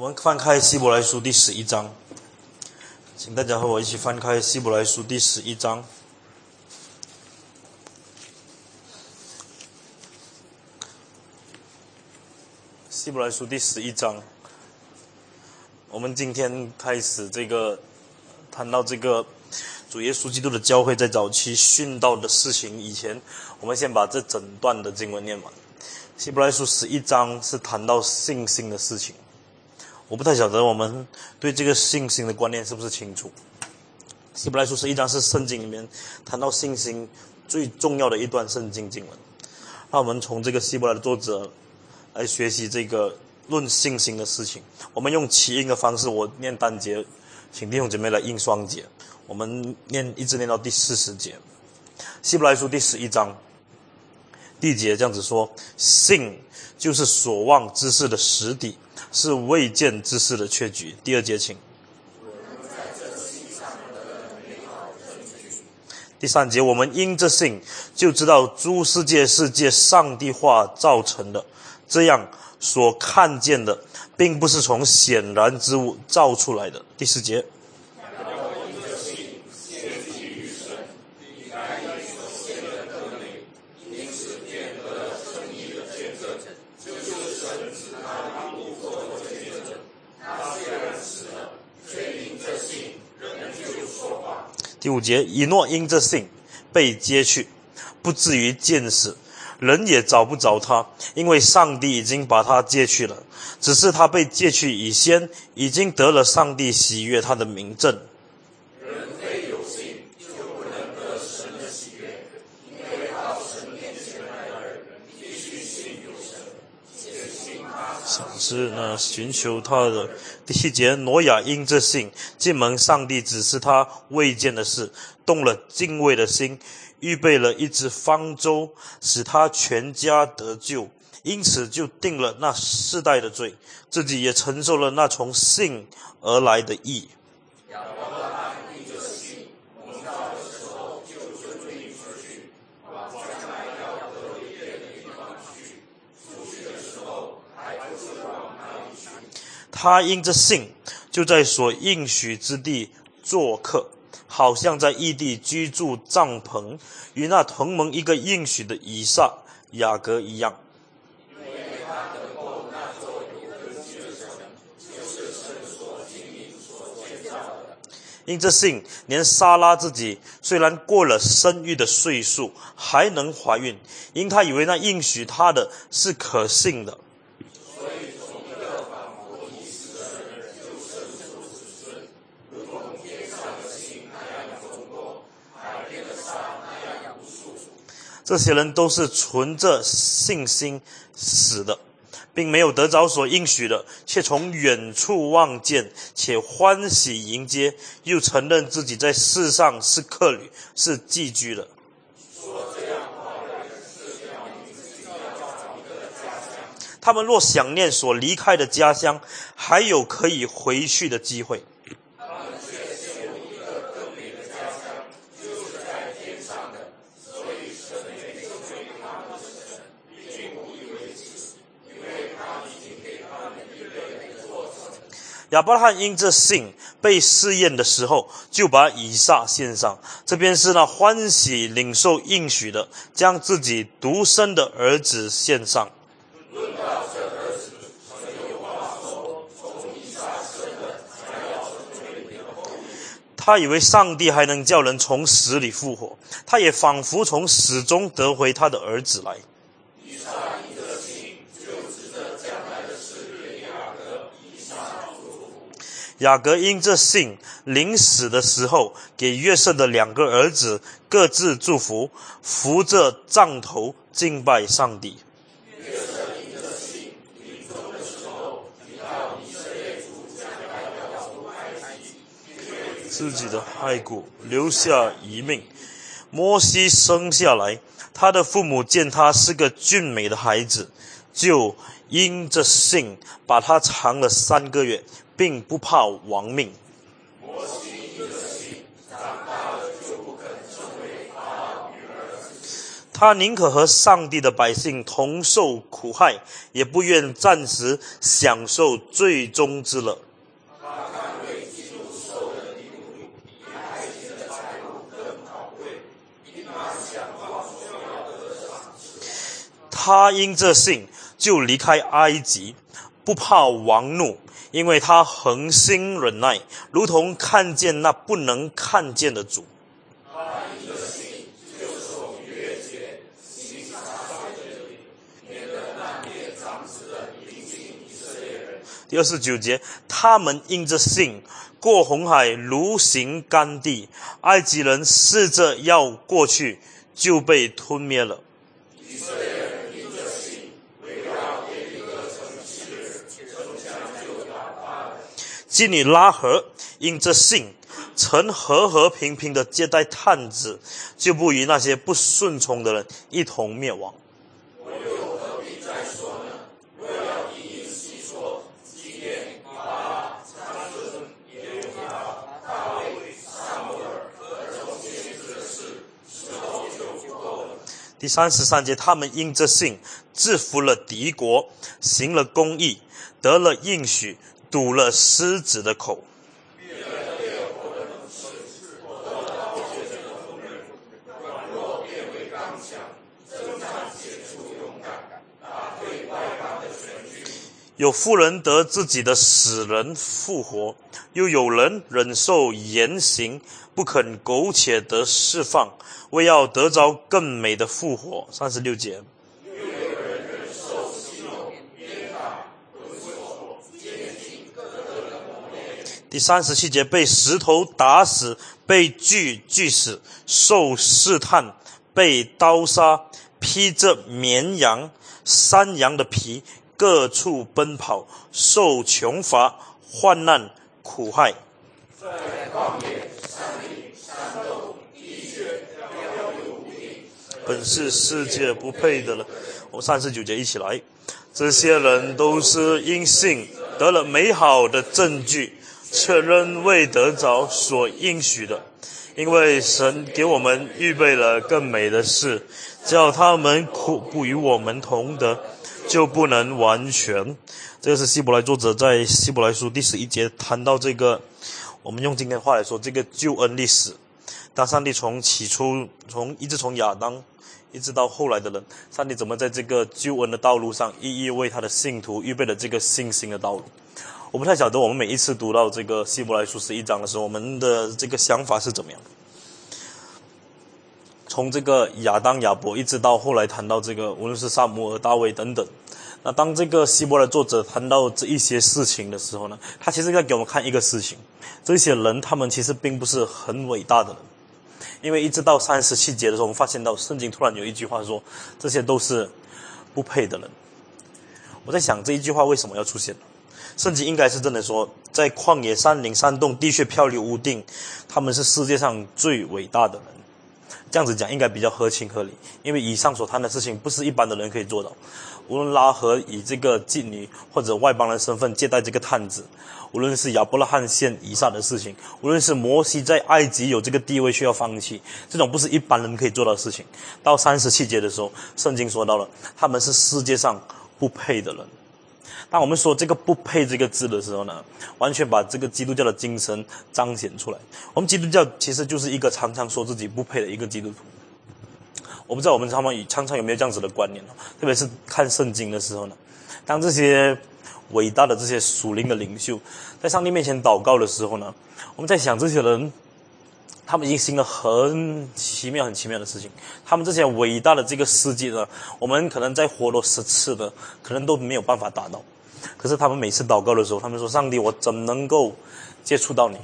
我们翻开希伯来书第十一章，请大家和我一起翻开希伯来书第十一章。希伯来书第十一章，我们今天开始这个谈到这个主耶稣基督的教会在早期殉道的事情以前，我们先把这整段的经文念完。希伯来书十一章是谈到信心的事情。我不太晓得我们对这个信心的观念是不是清楚。希伯来书十一章是圣经里面谈到信心最重要的一段圣经经文。那我们从这个希伯来的作者来学习这个论信心的事情。我们用起音的方式，我念单节，请弟兄姐妹来应双节。我们念一直念到第四十节。希伯来书第十一章第一节这样子说：信就是所望之事的实底。是未见之事的缺局。第二节，请。第三节，我们因着信就知道诸世界是借上帝化造成的，这样所看见的，并不是从显然之物造出来的。第四节。第五节，以诺因这信被接去，不至于见死，人也找不着他，因为上帝已经把他接去了。只是他被接去以先，已经得了上帝喜悦他的名证。人非有信，就不能得神的喜悦，因为到神面前来的人必须信有神，且信他。是那寻求他的。第七节，挪亚因这信进门，上帝指示他未见的事，动了敬畏的心，预备了一只方舟，使他全家得救，因此就定了那世代的罪，自己也承受了那从信而来的义。他因着信，就在所应许之地做客，好像在异地居住帐篷，与那同盟一个应许的以撒、雅各一样。因这信，连莎拉自己虽然过了生育的岁数，还能怀孕，因他以为那应许他的是可信的。这些人都是存着信心死的，并没有得着所应许的，却从远处望见，且欢喜迎接，又承认自己在世上是客旅，是寄居的。他们若想念所离开的家乡，还有可以回去的机会。亚伯拉罕因这信被试验的时候，就把以撒献上。这边是那欢喜领受应许的，将自己独生的儿子献上。他以为上帝还能叫人从死里复活，他也仿佛从死中得回他的儿子来。雅各因这信临死的时候，给约瑟的两个儿子各自祝福，扶着杖头敬拜上帝。自己的骸骨留下遗命。摩西生下来，他的父母见他是个俊美的孩子，就因这信把他藏了三个月。并不怕亡命。他宁可和上帝的百姓同受苦害，也不愿暂时享受最终之乐。他因这信就离开埃及，不怕王怒，因为他恒心忍耐，如同看见那不能看见的主。第二十九节，他们因着信过红海，如行干地；埃及人试着要过去，就被吞灭了。以色列基尼拉合因这信，曾和和平平的接待探子，就不与那些不顺从的人一同灭亡。第三十三节，他们因这信制服了敌国，行了公义，得了应许。堵了狮子的口。有富人得自己的死人复活，又有人忍受严刑，不肯苟且得释放，为要得着更美的复活。三十六节。第三十七节，被石头打死，被锯锯死，受试探，被刀杀，披着绵羊、山羊的皮，各处奔跑，受穷乏、患难、苦害。本是世界不配的了。我们三十九节一起来，这些人都是因信得了美好的证据。却仍未得着所应许的，因为神给我们预备了更美的事，叫他们苦不与我们同得，就不能完全。这个是希伯来作者在希伯来书第十一节谈到这个，我们用今天话来说，这个救恩历史。当上帝从起初，从一直从亚当，一直到后来的人，上帝怎么在这个救恩的道路上，一一为他的信徒预备了这个信心的道路。我不太晓得，我们每一次读到这个希伯来书十一章的时候，我们的这个想法是怎么样？从这个亚当、亚伯，一直到后来谈到这个，无论是萨摩尔、大卫等等。那当这个希伯来作者谈到这一些事情的时候呢，他其实在给我们看一个事情：这些人他们其实并不是很伟大的人，因为一直到三十七节的时候，我们发现到圣经突然有一句话说，这些都是不配的人。我在想这一句话为什么要出现？圣经应该是真的说，在旷野、山林、山洞、地穴漂流无定，他们是世界上最伟大的人。这样子讲应该比较合情合理，因为以上所谈的事情不是一般的人可以做到。无论拉合以这个妓女或者外邦人身份接待这个探子，无论是亚伯拉罕献以撒的事情，无论是摩西在埃及有这个地位需要放弃，这种不是一般人可以做到的事情。到三十七节的时候，圣经说到了，他们是世界上不配的人。当我们说这个“不配”这个字的时候呢，完全把这个基督教的精神彰显出来。我们基督教其实就是一个常常说自己不配的一个基督徒。我不知道我们常常常常有没有这样子的观念特别是看圣经的时候呢，当这些伟大的这些属灵的领袖在上帝面前祷告的时候呢，我们在想这些人。他们已经行了很奇妙、很奇妙的事情。他们这些伟大的这个事迹呢，我们可能再活多十次的，可能都没有办法达到。可是他们每次祷告的时候，他们说：“上帝，我怎能够接触到你？”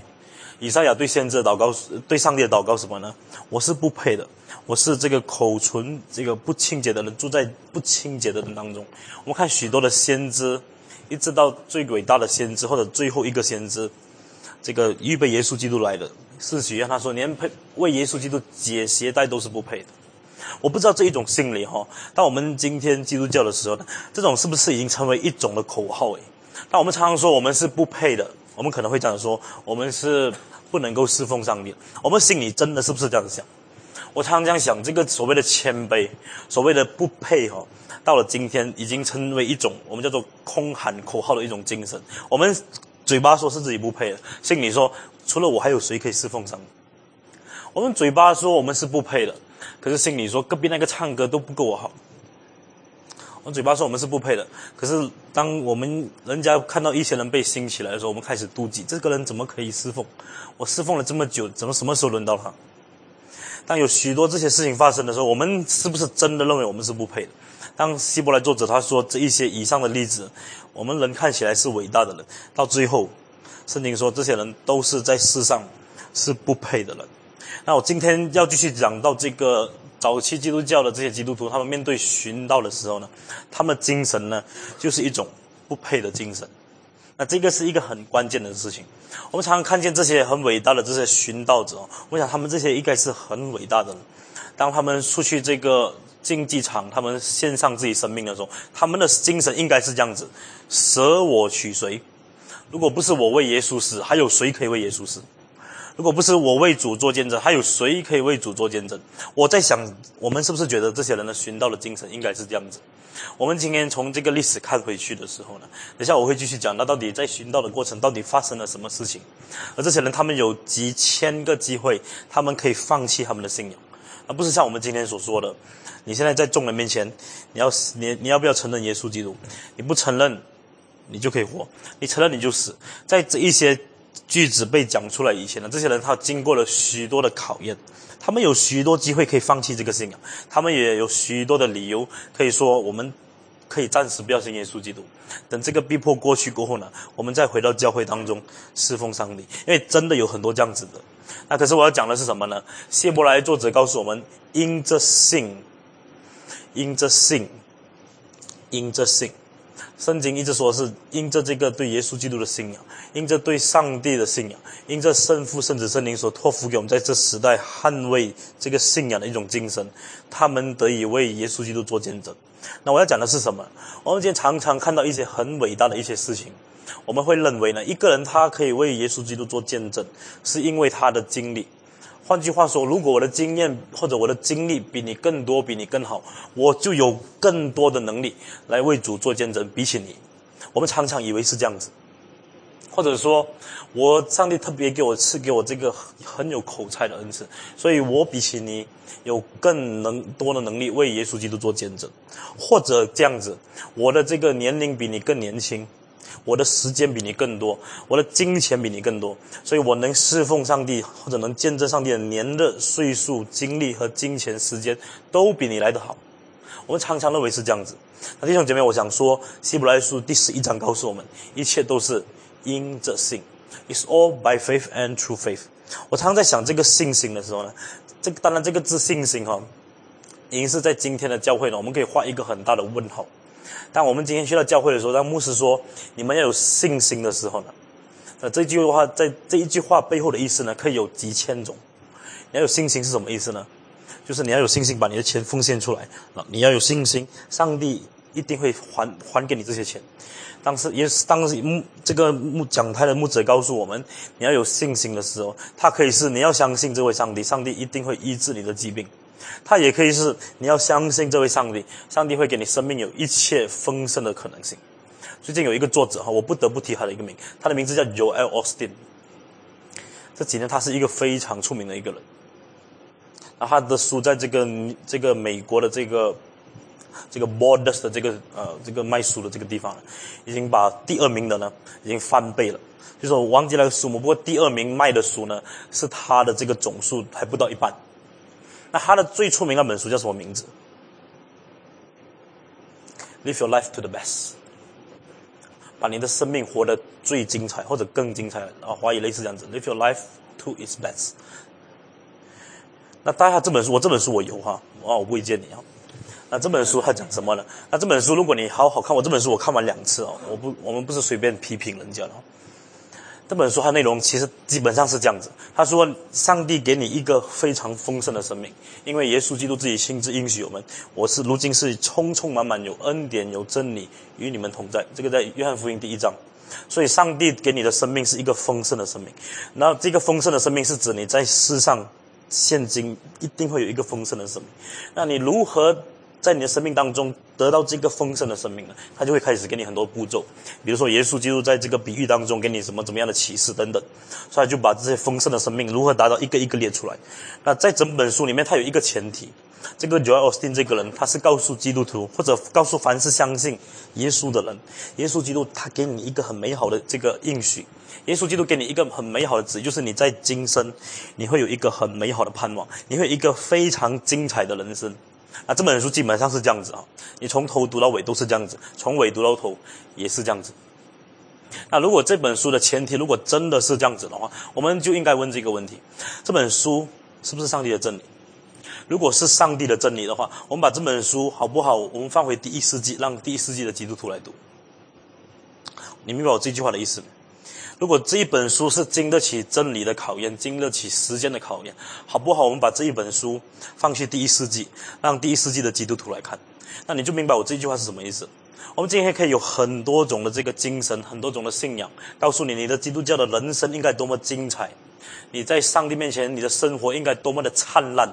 以赛亚对先知的祷告，对上帝的祷告什么呢？我是不配的，我是这个口唇这个不清洁的人，住在不清洁的人当中。我们看许多的先知，一直到最伟大的先知或者最后一个先知，这个预备耶稣基督来的。是许愿，他说连配为耶稣基督解鞋带都是不配的。我不知道这一种心理哈，当我们今天基督教的时候呢，这种是不是已经成为一种的口号诶？那我们常常说我们是不配的，我们可能会这样说，我们是不能够侍奉上帝。我们心里真的是不是这样想？我常常这样想，这个所谓的谦卑，所谓的不配哈，到了今天已经成为一种我们叫做空喊口号的一种精神。我们嘴巴说是自己不配的，心里说除了我还有谁可以侍奉上帝？我们嘴巴说我们是不配的，可是心里说隔壁那个唱歌都不够我好。我们嘴巴说我们是不配的，可是当我们人家看到一些人被兴起来的时候，我们开始妒忌，这个人怎么可以侍奉？我侍奉了这么久，怎么什么时候轮到他？当有许多这些事情发生的时候，我们是不是真的认为我们是不配的？当希伯来作者他说这一些以上的例子，我们人看起来是伟大的人，到最后，圣经说这些人都是在世上是不配的人。那我今天要继续讲到这个早期基督教的这些基督徒，他们面对寻道的时候呢，他们精神呢就是一种不配的精神。那这个是一个很关键的事情。我们常常看见这些很伟大的这些寻道者，我想他们这些应该是很伟大的。当他们出去这个竞技场，他们献上自己生命的时候，他们的精神应该是这样子：舍我取谁？如果不是我为耶稣死，还有谁可以为耶稣死？如果不是我为主做见证，还有谁可以为主做见证？我在想，我们是不是觉得这些人的寻道的精神应该是这样子？我们今天从这个历史看回去的时候呢，等下我会继续讲，那到底在寻道的过程到底发生了什么事情？而这些人他们有几千个机会，他们可以放弃他们的信仰，而不是像我们今天所说的，你现在在众人面前，你要你你要不要承认耶稣基督？你不承认，你就可以活；你承认，你就死。在这一些。句子被讲出来以前呢，这些人他经过了许多的考验，他们有许多机会可以放弃这个信仰，他们也有许多的理由可以说我们可以暂时不要信耶稣基督，等这个逼迫过去过后呢，我们再回到教会当中侍奉上帝。因为真的有很多这样子的。那可是我要讲的是什么呢？谢伯来作者告诉我们：因着信，因着信，因着信。圣经一直说是因着这个对耶稣基督的信仰，因着对上帝的信仰，因着圣父、圣子、圣灵所托付给我们在这时代捍卫这个信仰的一种精神，他们得以为耶稣基督做见证。那我要讲的是什么？我们今天常常看到一些很伟大的一些事情，我们会认为呢，一个人他可以为耶稣基督做见证，是因为他的经历。换句话说，如果我的经验或者我的经历比你更多，比你更好，我就有更多的能力来为主做见证。比起你，我们常常以为是这样子，或者说，我上帝特别给我赐给我这个很有口才的恩赐，所以我比起你有更能多的能力为耶稣基督做见证，或者这样子，我的这个年龄比你更年轻。我的时间比你更多，我的金钱比你更多，所以我能侍奉上帝或者能见证上帝的年日、岁数、精力和金钱、时间都比你来得好。我们常常认为是这样子。那弟兄姐妹，我想说，希伯来书第十一章告诉我们，一切都是因着信，It's all by faith and true faith。我常常在想这个信心的时候呢，这个当然这个字信心哈，已经是在今天的教会呢，我们可以画一个很大的问号。当我们今天去到教会的时候，当牧师说你们要有信心的时候呢，那这句话在这一句话背后的意思呢，可以有几千种。你要有信心是什么意思呢？就是你要有信心把你的钱奉献出来啊！你要有信心，上帝一定会还还给你这些钱。当时也当这个牧讲台的牧者告诉我们，你要有信心的时候，他可以是你要相信这位上帝，上帝一定会医治你的疾病。他也可以是你要相信这位上帝，上帝会给你生命有一切丰盛的可能性。最近有一个作者哈，我不得不提他的一个名，他的名字叫 Joel Austin。这几年他是一个非常出名的一个人。然后他的书在这个这个美国的这个这个 Borders 的这个呃这个卖书的这个地方，已经把第二名的呢已经翻倍了。就是我忘记那个数目，不过第二名卖的书呢是他的这个总数还不到一半。那他的最出名那本书叫什么名字？Live your life to the best，把你的生命活得最精彩或者更精彩啊！华语类似这样子，Live your life to its best。那大家这本书，我这本书我有哈，啊，我不会借你啊。那这本书它讲什么呢？那这本书如果你好好看，我这本书我看完两次哦，我不，我们不是随便批评人家的。这本书它内容其实基本上是这样子。他说：“上帝给你一个非常丰盛的生命，因为耶稣基督自己亲自应许我们，我是如今是充充满满有恩典有真理与你们同在。”这个在约翰福音第一章。所以，上帝给你的生命是一个丰盛的生命。那这个丰盛的生命是指你在世上现今一定会有一个丰盛的生命。那你如何在你的生命当中得到这个丰盛的生命呢？他就会开始给你很多步骤，比如说耶稣基督在这个比喻当中给你什么怎么样的启示等等，所以就把这些丰盛的生命如何达到一个一个列出来。那在整本书里面，它有一个前提，这个 Joel Austin 这个人，他是告诉基督徒或者告诉凡是相信耶稣的人，耶稣基督他给你一个很美好的这个应许。耶稣基督给你一个很美好的旨，就是你在今生，你会有一个很美好的盼望，你会一个非常精彩的人生。那这本书基本上是这样子啊，你从头读到尾都是这样子，从尾读到头也是这样子。那如果这本书的前提如果真的是这样子的话，我们就应该问这个问题：这本书是不是上帝的真理？如果是上帝的真理的话，我们把这本书好不好？我们放回第一世纪，让第一世纪的基督徒来读。你明白我这句话的意思吗？如果这一本书是经得起真理的考验，经得起时间的考验，好不好？我们把这一本书放去第一世纪，让第一世纪的基督徒来看，那你就明白我这句话是什么意思。我们今天可以有很多种的这个精神，很多种的信仰，告诉你你的基督教的人生应该多么精彩，你在上帝面前你的生活应该多么的灿烂。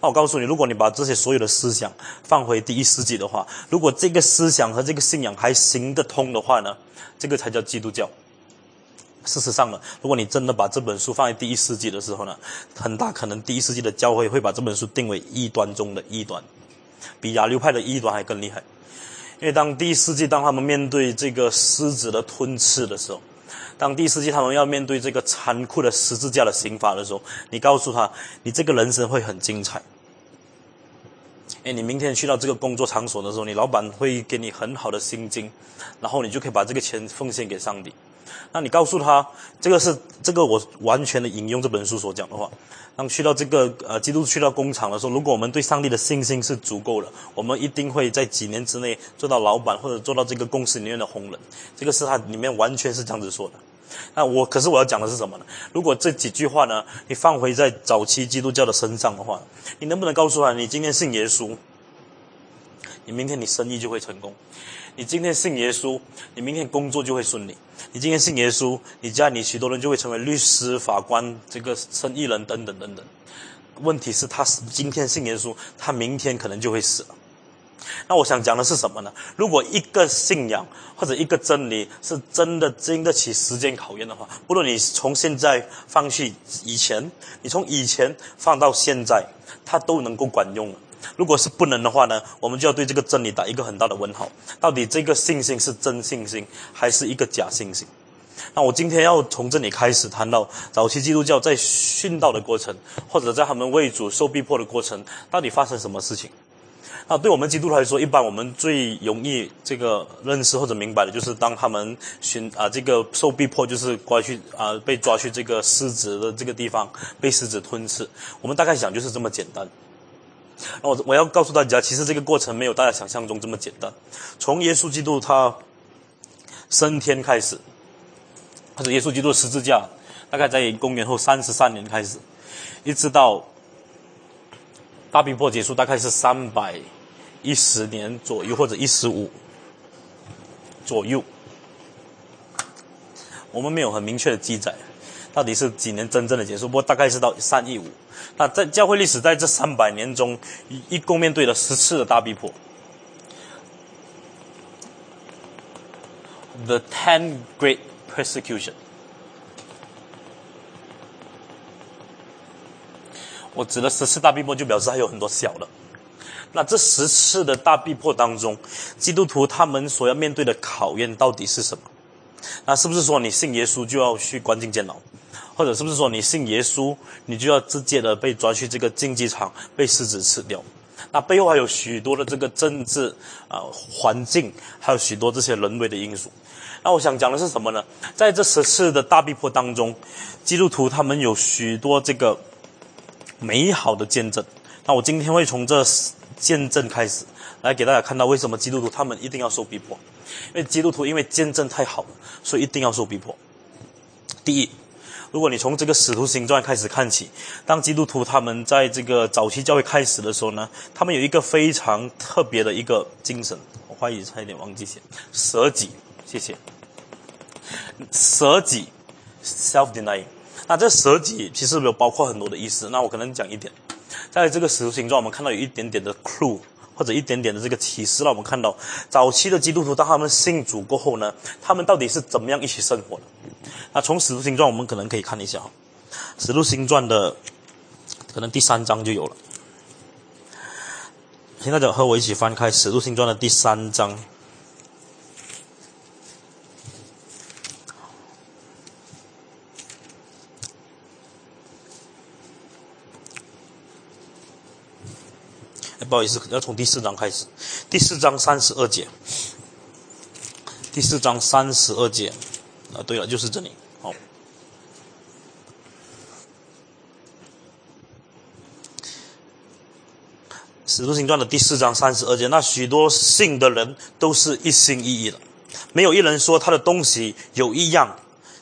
那我告诉你，如果你把这些所有的思想放回第一世纪的话，如果这个思想和这个信仰还行得通的话呢，这个才叫基督教。事实上呢，如果你真的把这本书放在第一世纪的时候呢，很大可能第一世纪的教会会把这本书定为异端中的异端，比亚流派的异端还更厉害。因为当第一世纪当他们面对这个狮子的吞噬的时候，当第一世纪他们要面对这个残酷的十字架的刑罚的时候，你告诉他，你这个人生会很精彩。哎，你明天去到这个工作场所的时候，你老板会给你很好的薪金，然后你就可以把这个钱奉献给上帝。那你告诉他，这个是这个我完全的引用这本书所讲的话。当去到这个呃基督去到工厂的时候，如果我们对上帝的信心是足够的，我们一定会在几年之内做到老板或者做到这个公司里面的红人。这个是他里面完全是这样子说的。那我可是我要讲的是什么呢？如果这几句话呢，你放回在早期基督教的身上的话，你能不能告诉他，你今天信耶稣，你明天你生意就会成功？你今天信耶稣，你明天工作就会顺利。你今天信耶稣，你家里许多人就会成为律师、法官、这个生意人等等等等。问题是，他今天信耶稣，他明天可能就会死了。那我想讲的是什么呢？如果一个信仰或者一个真理是真的经得起时间考验的话，不论你从现在放弃以前，你从以前放到现在，它都能够管用。如果是不能的话呢，我们就要对这个真理打一个很大的问号。到底这个信心是真信心，还是一个假信心？那我今天要从这里开始谈到早期基督教在殉道的过程，或者在他们为主受逼迫的过程，到底发生什么事情？那对我们基督徒来说，一般我们最容易这个认识或者明白的，就是当他们寻啊这个受逼迫，就是抓去啊被抓去这个狮子的这个地方，被狮子吞吃。我们大概想就是这么简单。我我要告诉大家，其实这个过程没有大家想象中这么简单。从耶稣基督他升天开始，或者耶稣基督十字架，大概在公元后三十三年开始，一直到大逼迫结束，大概是三百一十年左右，或者一十五左右。我们没有很明确的记载，到底是几年真正的结束，不过大概是到三一五。那在教会历史，在这三百年中，一共面对了十次的大逼迫。The ten great persecution。我指的十次大逼迫，就表示还有很多小的。那这十次的大逼迫当中，基督徒他们所要面对的考验到底是什么？那是不是说你信耶稣就要去关进监牢？或者是不是说你信耶稣，你就要直接的被抓去这个竞技场被狮子吃掉？那背后还有许多的这个政治啊环境，还有许多这些人为的因素。那我想讲的是什么呢？在这十次的大逼迫当中，基督徒他们有许多这个美好的见证。那我今天会从这见证开始，来给大家看到为什么基督徒他们一定要受逼迫。因为基督徒因为见证太好了，所以一定要受逼迫。第一。如果你从这个使徒行传开始看起，当基督徒他们在这个早期教会开始的时候呢，他们有一个非常特别的一个精神。我怀疑差一点忘记写，舍己，谢谢。舍己，self denying。那这舍己其实有包括很多的意思，那我可能讲一点。在这个使徒行传，我们看到有一点点的 clue，或者一点点的这个启示，让我们看到早期的基督徒当他们信主过后呢，他们到底是怎么样一起生活的？那从使徒行传，我们可能可以看一下哈，使徒行传的可能第三章就有了。现在就和我一起翻开使徒行传的第三章。不好意思，要从第四章开始。第四章三十二节，第四章三十二节，啊，对了，就是这里。好，使徒行传的第四章三十二节，那许多信的人都是一心一意的，没有一人说他的东西有一样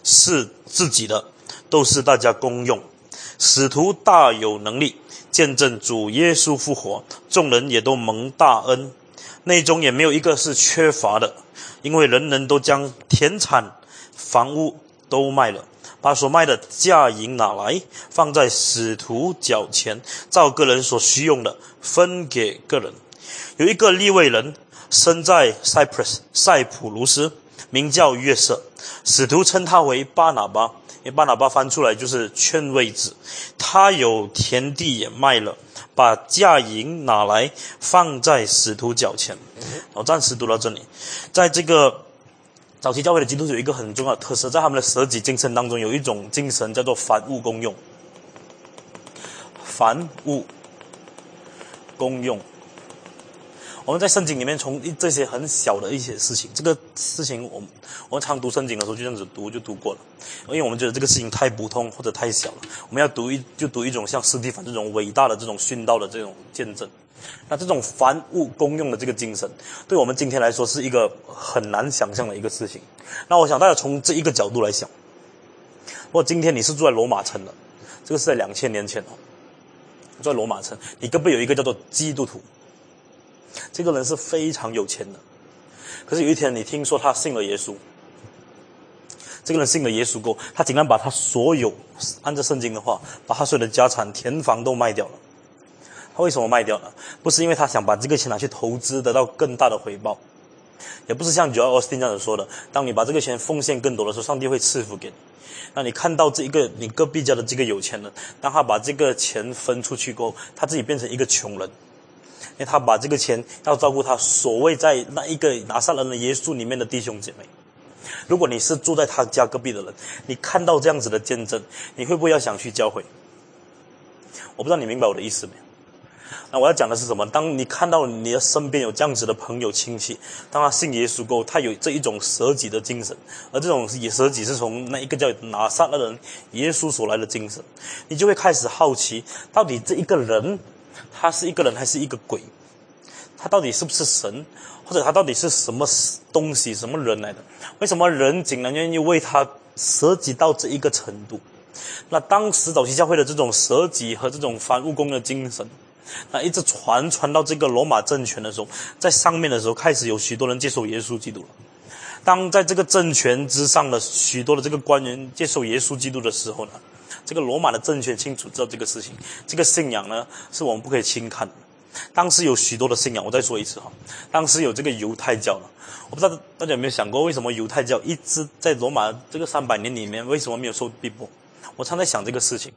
是自己的，都是大家公用。使徒大有能力。见证主耶稣复活，众人也都蒙大恩，内中也没有一个是缺乏的，因为人人都将田产、房屋都卖了，把所卖的价银拿来，放在使徒脚前，照个人所需用的分给个人。有一个利未人生在 Cyprus 塞浦路斯，名叫约瑟，使徒称他为巴拿巴。因为巴拿巴翻出来就是劝慰子，他有田地也卖了，把价银拿来放在使徒脚前。我暂时读到这里，在这个早期教会的基督徒有一个很重要的特色，在他们的舍己精神当中有一种精神叫做凡物公用，凡物公用。我们在圣经里面，从这些很小的一些事情，这个事情，我我们常读圣经的时候就这样子读就读过了，因为我们觉得这个事情太普通或者太小了，我们要读一就读一种像斯蒂凡这种伟大的这种殉道的这种见证。那这种凡物公用的这个精神，对我们今天来说是一个很难想象的一个事情。那我想大家从这一个角度来想，如果今天你是住在罗马城的，这个是在两千年前哦，住在罗马城，你隔壁有一个叫做基督徒。这个人是非常有钱的，可是有一天你听说他信了耶稣，这个人信了耶稣后，他竟然把他所有按照圣经的话，把他所有的家产、田房都卖掉了。他为什么卖掉呢？不是因为他想把这个钱拿去投资，得到更大的回报，也不是像 Joel Austin 这样子说的，当你把这个钱奉献更多的时候，上帝会赐福给你。那你看到这一个你隔壁家的这个有钱人，当他把这个钱分出去过后，他自己变成一个穷人。因为他把这个钱要照顾他所谓在那一个拿撒勒的耶稣里面的弟兄姐妹。如果你是住在他家隔壁的人，你看到这样子的见证，你会不会要想去教会？我不知道你明白我的意思没有？那我要讲的是什么？当你看到你的身边有这样子的朋友亲戚，当他信耶稣后，他有这一种舍己的精神，而这种也舍己是从那一个叫拿撒勒人耶稣所来的精神，你就会开始好奇，到底这一个人。他是一个人还是一个鬼？他到底是不是神？或者他到底是什么东西、什么人来的？为什么人竟然愿意为他舍己到这一个程度？那当时早期教会的这种舍己和这种反务工的精神，那一直传传到这个罗马政权的时候，在上面的时候，开始有许多人接受耶稣基督了。当在这个政权之上的许多的这个官员接受耶稣基督的时候呢？这个罗马的政权清楚知道这个事情，这个信仰呢是我们不可以轻看的。当时有许多的信仰，我再说一次哈，当时有这个犹太教了。我不知道大家有没有想过，为什么犹太教一直在罗马这个三百年里面，为什么没有受逼迫？我常在想这个事情。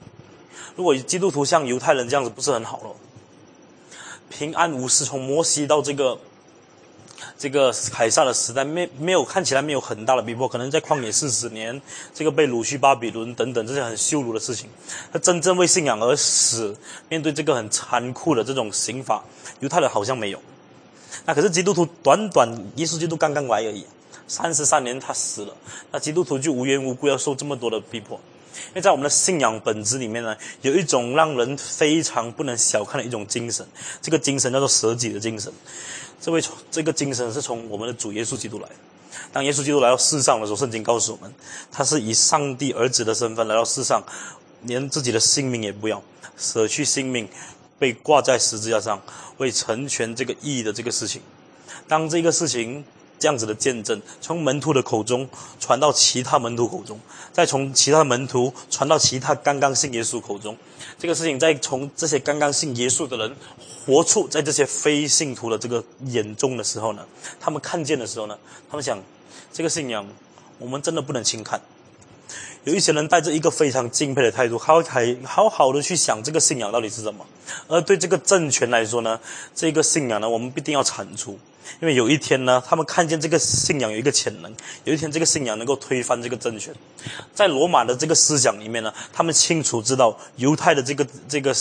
如果基督徒像犹太人这样子，不是很好咯？平安无事，从摩西到这个。这个凯撒的时代没没有看起来没有很大的逼迫，可能在旷野四十年，这个被掳去巴比伦等等这些很羞辱的事情，他真正为信仰而死，面对这个很残酷的这种刑罚，犹太人好像没有。那可是基督徒短短耶稣基督刚刚来而已，三十三年他死了，那基督徒就无缘无故要受这么多的逼迫，因为在我们的信仰本质里面呢，有一种让人非常不能小看的一种精神，这个精神叫做舍己的精神。这位这个精神是从我们的主耶稣基督来的。当耶稣基督来到世上的时候，圣经告诉我们，他是以上帝儿子的身份来到世上，连自己的性命也不要，舍去性命，被挂在十字架上，为成全这个意义的这个事情。当这个事情这样子的见证，从门徒的口中传到其他门徒口中，再从其他门徒传到其他刚刚信耶稣口中。这个事情再从这些刚刚信耶稣的人活出在这些非信徒的这个眼中的时候呢，他们看见的时候呢，他们想，这个信仰我们真的不能轻看。有一些人带着一个非常敬佩的态度，好还好好的去想这个信仰到底是什么。而对这个政权来说呢，这个信仰呢，我们必定要铲除，因为有一天呢，他们看见这个信仰有一个潜能，有一天这个信仰能够推翻这个政权。在罗马的这个思想里面呢，他们清楚知道犹太的这个这个。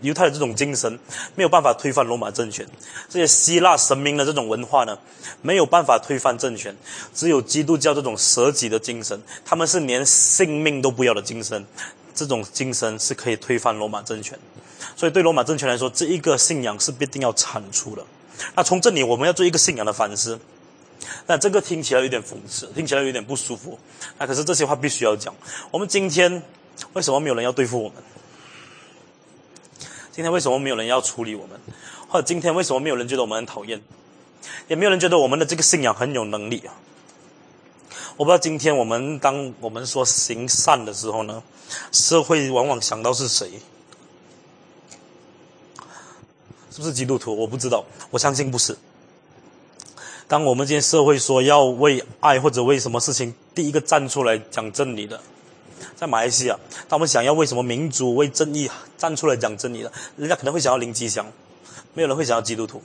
犹太的这种精神没有办法推翻罗马政权，这些希腊神明的这种文化呢，没有办法推翻政权。只有基督教这种舍己的精神，他们是连性命都不要的精神，这种精神是可以推翻罗马政权。所以对罗马政权来说，这一个信仰是必定要铲除的。那从这里我们要做一个信仰的反思。那这个听起来有点讽刺，听起来有点不舒服。那可是这些话必须要讲。我们今天为什么没有人要对付我们？今天为什么没有人要处理我们？或者今天为什么没有人觉得我们很讨厌？也没有人觉得我们的这个信仰很有能力啊？我不知道今天我们当我们说行善的时候呢，社会往往想到是谁？是不是基督徒？我不知道，我相信不是。当我们今天社会说要为爱或者为什么事情第一个站出来讲真理的？在马来西亚，他们想要为什么民主、为正义站出来讲真理的，人家可能会想要林吉祥，没有人会想要基督徒。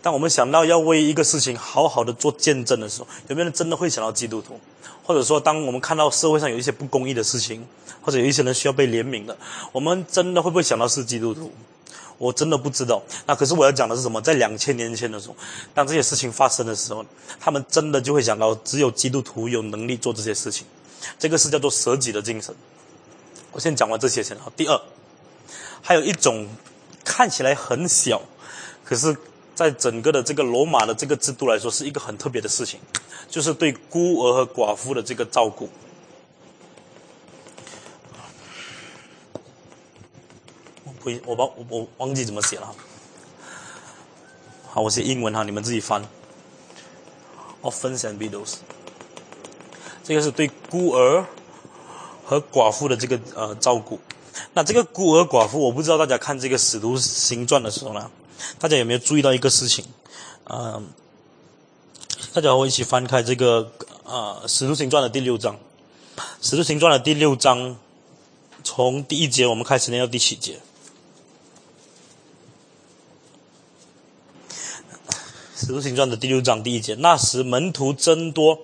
当我们想到要为一个事情好好的做见证的时候，有没有人真的会想到基督徒？或者说，当我们看到社会上有一些不公义的事情，或者有一些人需要被怜悯的，我们真的会不会想到是基督徒？我真的不知道。那可是我要讲的是什么？在两千年前的时候，当这些事情发生的时候，他们真的就会想到，只有基督徒有能力做这些事情。这个是叫做舍己的精神。我先讲完这些先好。第二，还有一种看起来很小，可是在整个的这个罗马的这个制度来说，是一个很特别的事情，就是对孤儿和寡妇的这个照顾。不，我把我我忘记怎么写了。好，我写英文哈，你们自己翻。Orphans and widows。这个是对孤儿和寡妇的这个呃照顾。那这个孤儿寡妇，我不知道大家看这个《使徒行传》的时候呢，大家有没有注意到一个事情？嗯，大家和我一起翻开这个呃《使徒行传》的第六章，《使徒行传》的第六章，从第一节我们开始念到第七节，《使徒行传》的第六章第一节，那时门徒增多。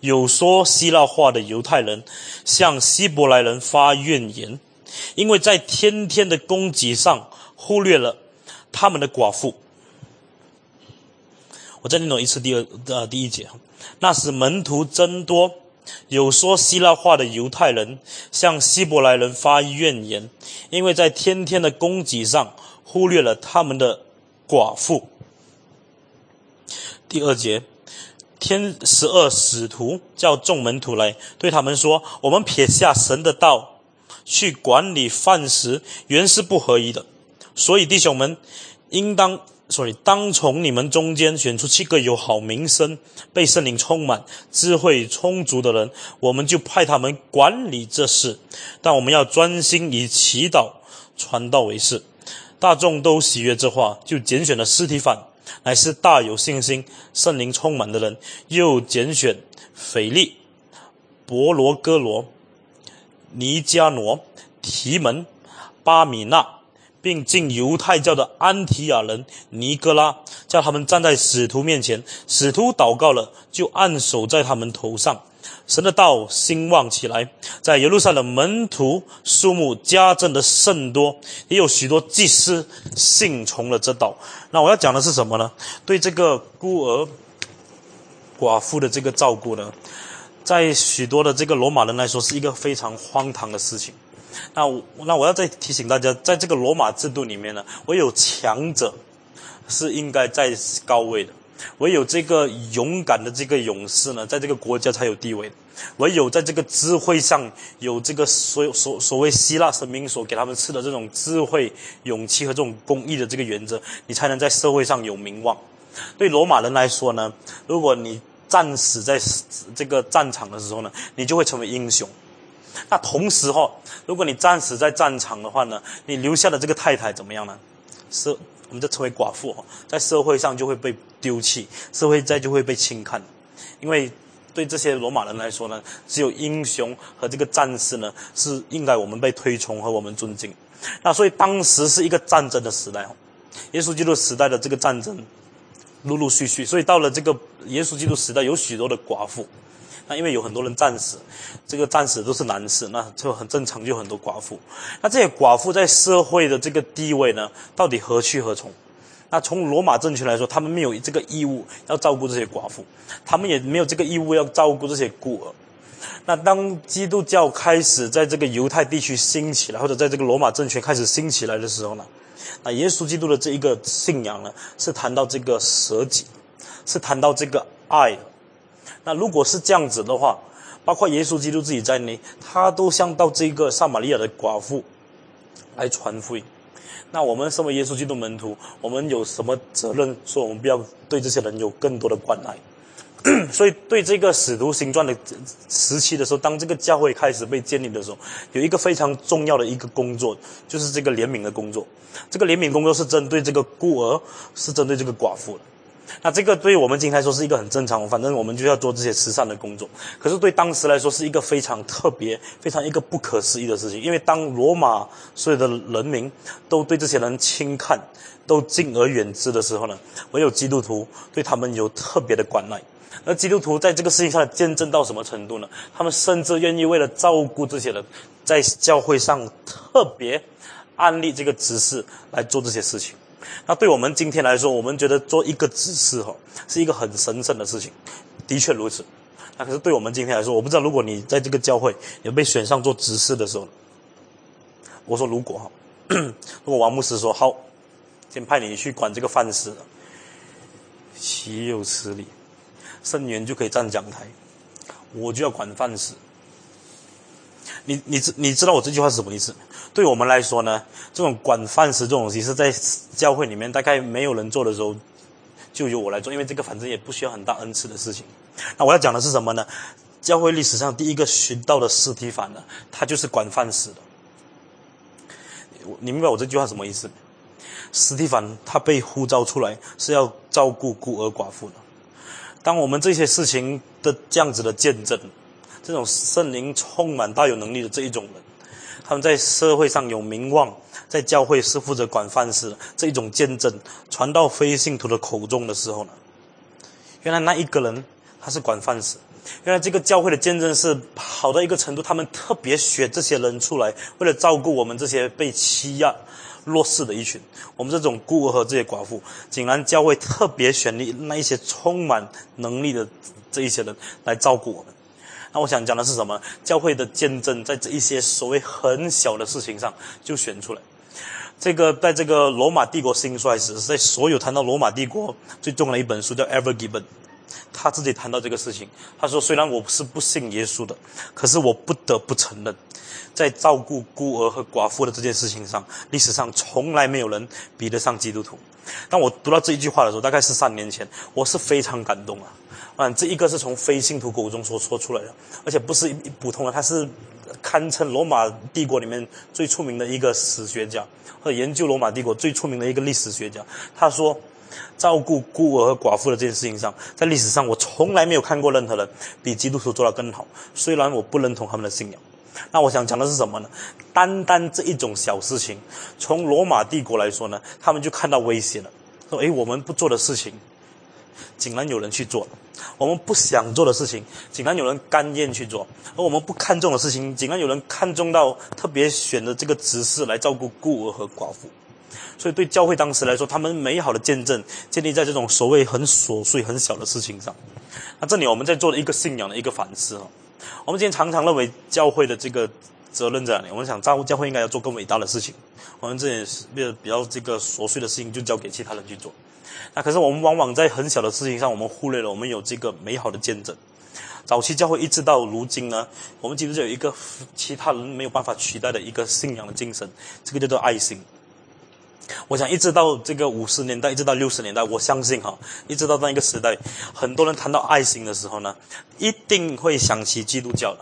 有说希腊话的犹太人向希伯来人发怨言，因为在天天的供给上忽略了他们的寡妇。我再念一次第二呃第一节，那时门徒增多，有说希腊话的犹太人向希伯来人发怨言，因为在天天的供给上忽略了他们的寡妇。第二节。天十二使徒叫众门徒来，对他们说：“我们撇下神的道，去管理饭食，原是不合宜的。所以弟兄们，应当，所以当从你们中间选出七个有好名声、被圣灵充满、智慧充足的人，我们就派他们管理这事。但我们要专心以祈祷、传道为事。”大众都喜悦这话，就拣选了尸体反。乃是大有信心、圣灵充满的人，又拣选腓力、伯罗哥罗、尼加罗、提门、巴米纳，并进犹太教的安提亚人尼格拉，叫他们站在使徒面前。使徒祷告了，就按手在他们头上。神的道兴旺起来，在耶路撒冷门徒数目加增的甚多，也有许多祭司信从了这道。那我要讲的是什么呢？对这个孤儿寡妇的这个照顾呢，在许多的这个罗马人来说是一个非常荒唐的事情。那我那我要再提醒大家，在这个罗马制度里面呢，唯有强者是应该在高位的。唯有这个勇敢的这个勇士呢，在这个国家才有地位；唯有在这个智慧上有这个所所所谓希腊神明所给他们赐的这种智慧、勇气和这种公义的这个原则，你才能在社会上有名望。对罗马人来说呢，如果你战死在这个战场的时候呢，你就会成为英雄。那同时哈，如果你战死在战场的话呢，你留下的这个太太怎么样呢？是，我们就称为寡妇，在社会上就会被丢弃，社会在就会被轻看，因为对这些罗马人来说呢，只有英雄和这个战士呢是应该我们被推崇和我们尊敬。那所以当时是一个战争的时代哈，耶稣基督时代的这个战争陆陆续续，所以到了这个耶稣基督时代，有许多的寡妇。那因为有很多人战死，这个战死都是男士，那就很正常，就很多寡妇。那这些寡妇在社会的这个地位呢，到底何去何从？那从罗马政权来说，他们没有这个义务要照顾这些寡妇，他们也没有这个义务要照顾这些孤儿。那当基督教开始在这个犹太地区兴起来，或者在这个罗马政权开始兴起来的时候呢，那耶稣基督的这一个信仰呢，是谈到这个舍己，是谈到这个爱。那如果是这样子的话，包括耶稣基督自己在内，他都像到这个撒玛利亚的寡妇来传福音。那我们身为耶稣基督门徒，我们有什么责任说我们不要对这些人有更多的关爱？所以，对这个使徒行传的时期的时候，当这个教会开始被建立的时候，有一个非常重要的一个工作，就是这个怜悯的工作。这个怜悯工作是针对这个孤儿，是针对这个寡妇的。那这个对于我们今天来说是一个很正常，反正我们就要做这些慈善的工作。可是对当时来说是一个非常特别、非常一个不可思议的事情，因为当罗马所有的人民都对这些人轻看、都敬而远之的时候呢，唯有基督徒对他们有特别的关爱。而基督徒在这个事情上见证到什么程度呢？他们甚至愿意为了照顾这些人，在教会上特别安利这个指示来做这些事情。那对我们今天来说，我们觉得做一个执事哈，是一个很神圣的事情，的确如此。那可是对我们今天来说，我不知道如果你在这个教会有被选上做执事的时候，我说如果哈，如果王牧师说好，先派你去管这个饭食，岂有此理？圣元就可以站讲台，我就要管饭食。你你知你知道我这句话是什么意思？对我们来说呢，这种管饭食这种东西是在教会里面大概没有人做的时候，就由我来做，因为这个反正也不需要很大恩赐的事情。那我要讲的是什么呢？教会历史上第一个寻到的尸体反呢，他就是管饭食的。你明白我这句话什么意思？史蒂凡他被呼召出来是要照顾孤儿寡妇的。当我们这些事情的这样子的见证。这种圣灵充满、大有能力的这一种人，他们在社会上有名望，在教会是负责管饭食。这一种见证传到非信徒的口中的时候呢，原来那一个人他是管饭食。原来这个教会的见证是好到一个程度，他们特别选这些人出来，为了照顾我们这些被欺压、弱势的一群。我们这种孤儿和这些寡妇，竟然教会特别选立那一些充满能力的这一些人来照顾我们。那我想讲的是什么？教会的见证，在这一些所谓很小的事情上就选出来。这个在这个罗马帝国兴衰时，在所有谈到罗马帝国最重要的一本书叫《Ever Given》，他自己谈到这个事情。他说：“虽然我是不信耶稣的，可是我不得不承认，在照顾孤儿和寡妇的这件事情上，历史上从来没有人比得上基督徒。”当我读到这一句话的时候，大概是三年前，我是非常感动啊。啊，这一个是从非信徒口中所说出来的，而且不是普通的，他是堪称罗马帝国里面最出名的一个史学家，或者研究罗马帝国最出名的一个历史学家。他说，照顾孤儿和寡妇的这件事情上，在历史上我从来没有看过任何人比基督徒做得更好。虽然我不认同他们的信仰，那我想讲的是什么呢？单单这一种小事情，从罗马帝国来说呢，他们就看到威胁了，说：诶，我们不做的事情。竟然有人去做，我们不想做的事情，竟然有人甘愿去做；而我们不看重的事情，竟然有人看重到特别选择这个执事来照顾孤儿和寡妇。所以，对教会当时来说，他们美好的见证建立在这种所谓很琐碎、很小的事情上。那这里我们在做的一个信仰的一个反思啊。我们今天常常认为教会的这个责任在哪里？我们想，教教会应该要做更伟大的事情。我们这也是为了比较这个琐碎的事情，就交给其他人去做。那可是我们往往在很小的事情上，我们忽略了我们有这个美好的见证。早期教会一直到如今呢，我们基督教有一个其他人没有办法取代的一个信仰的精神，这个叫做爱心。我想一直到这个五十年代，一直到六十年代，我相信哈，一直到那一个时代，很多人谈到爱心的时候呢，一定会想起基督教的。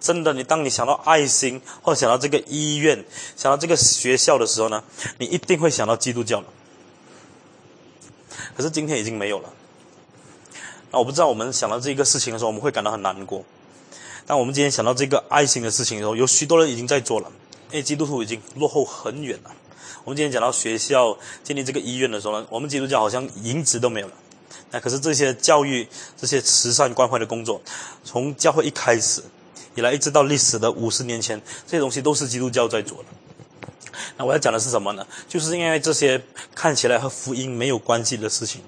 真的，你当你想到爱心，或想到这个医院，想到这个学校的时候呢，你一定会想到基督教了。可是今天已经没有了。那我不知道我们想到这个事情的时候，我们会感到很难过。但我们今天想到这个爱心的事情的时候，有许多人已经在做了，因为基督徒已经落后很远了。我们今天讲到学校建立这个医院的时候呢，我们基督教好像银子都没有了。那可是这些教育、这些慈善关怀的工作，从教会一开始以来，一直到历史的五十年前，这些东西都是基督教在做的。那我要讲的是什么呢？就是因为这些看起来和福音没有关系的事情，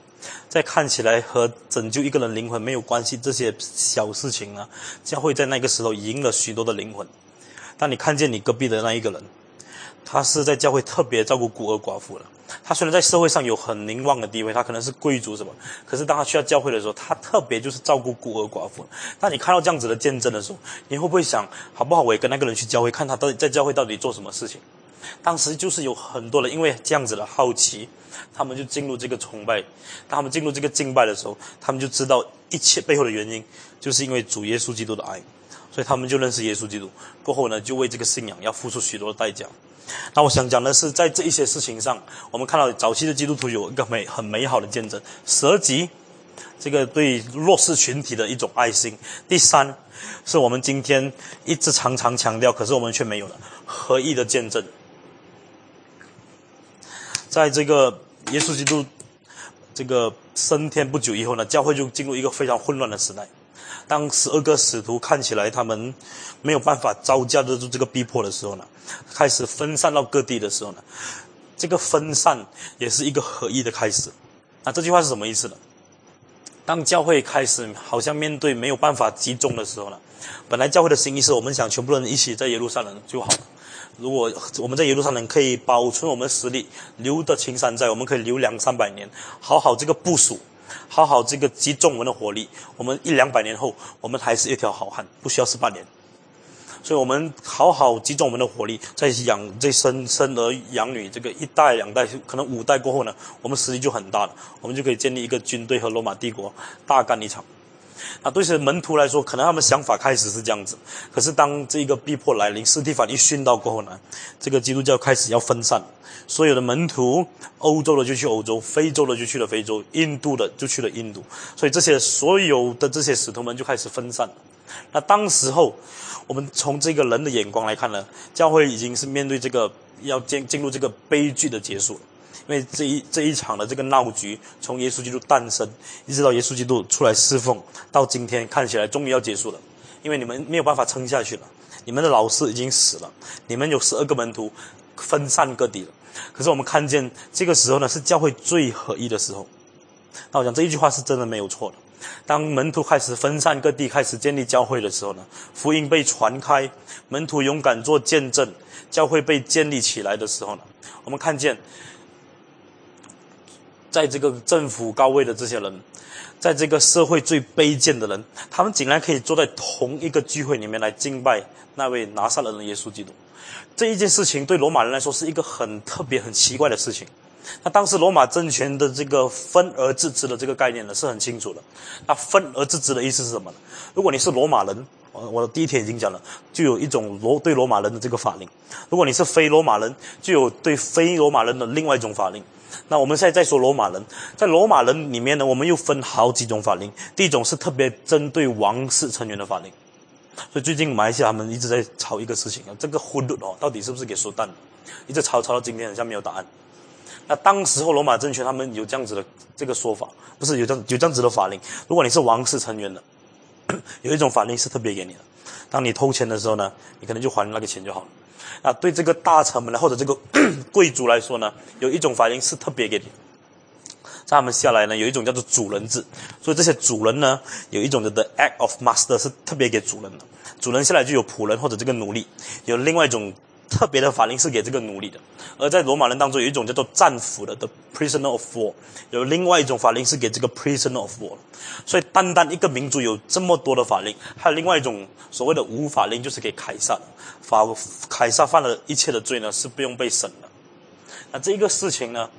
在看起来和拯救一个人灵魂没有关系这些小事情呢，教会在那个时候赢了许多的灵魂。当你看见你隔壁的那一个人，他是在教会特别照顾孤儿寡妇的。他虽然在社会上有很名望的地位，他可能是贵族什么，可是当他去到教会的时候，他特别就是照顾孤儿寡妇。当你看到这样子的见证的时候，你会不会想，好不好？我也跟那个人去教会，看他到底在教会到底做什么事情？当时就是有很多人因为这样子的好奇，他们就进入这个崇拜。当他们进入这个敬拜的时候，他们就知道一切背后的原因，就是因为主耶稣基督的爱，所以他们就认识耶稣基督。过后呢，就为这个信仰要付出许多的代价。那我想讲的是，在这一些事情上，我们看到早期的基督徒有一个美很美好的见证：舍己，这个对弱势群体的一种爱心。第三，是我们今天一直常常强调，可是我们却没有了合一的见证。在这个耶稣基督这个升天不久以后呢，教会就进入一个非常混乱的时代。当十二个使徒看起来他们没有办法招架得住这个逼迫的时候呢，开始分散到各地的时候呢，这个分散也是一个合一的开始。那这句话是什么意思呢？当教会开始好像面对没有办法集中的时候呢，本来教会的心意是我们想全部人一起在耶路撒冷就好了。如果我们在一路撒冷可以保存我们的实力，留得青山在，我们可以留两三百年，好好这个部署，好好这个集中我们的火力，我们一两百年后，我们还是一条好汉，不需要十八年。所以我们好好集中我们的火力，在养这生生儿养女，这个一代两代，可能五代过后呢，我们实力就很大了，我们就可以建立一个军队和罗马帝国大干一场。那对些门徒来说，可能他们想法开始是这样子，可是当这个逼迫来临，斯蒂凡一殉道过后呢，这个基督教开始要分散，所有的门徒，欧洲的就去欧洲，非洲的就去了非洲，印度的就去了印度，所以这些所有的这些使徒们就开始分散。那当时候，我们从这个人的眼光来看呢，教会已经是面对这个要进进入这个悲剧的结束了。因为这一这一场的这个闹剧，从耶稣基督诞生，一直到耶稣基督出来侍奉，到今天看起来终于要结束了。因为你们没有办法撑下去了，你们的老师已经死了，你们有十二个门徒分散各地了。可是我们看见这个时候呢，是教会最合一的时候。那我讲这一句话是真的没有错的。当门徒开始分散各地，开始建立教会的时候呢，福音被传开，门徒勇敢做见证，教会被建立起来的时候呢，我们看见。在这个政府高位的这些人，在这个社会最卑贱的人，他们竟然可以坐在同一个聚会里面来敬拜那位拿撒勒人耶稣基督。这一件事情对罗马人来说是一个很特别、很奇怪的事情。那当时罗马政权的这个分而治之的这个概念呢是很清楚的。那分而治之的意思是什么呢？如果你是罗马人，我我第一天已经讲了，就有一种罗对罗马人的这个法令；如果你是非罗马人，就有对非罗马人的另外一种法令。那我们现在在说罗马人，在罗马人里面呢，我们又分好几种法令。第一种是特别针对王室成员的法令，所以最近马来西亚他们一直在吵一个事情啊，这个婚律哦，到底是不是给说蛋的？一直吵吵到今天，好像没有答案。那当时候罗马政权他们有这样子的这个说法，不是有这样有这样子的法令？如果你是王室成员的，有一种法令是特别给你的，当你偷钱的时候呢，你可能就还那个钱就好了。啊，对这个大臣们呢，或者这个 贵族来说呢，有一种反应是特别给你。在他们下来呢，有一种叫做主人制，所以这些主人呢，有一种叫 The Act of Master 是特别给主人的。主人下来就有仆人或者这个奴隶，有另外一种。特别的法令是给这个奴隶的，而在罗马人当中有一种叫做战俘的 the prisoner of war，有另外一种法令是给这个 prisoner of war。所以单单一个民族有这么多的法令，还有另外一种所谓的无法令，就是给凯撒。法凯撒犯了一切的罪呢，是不用被审的。那这个事情呢，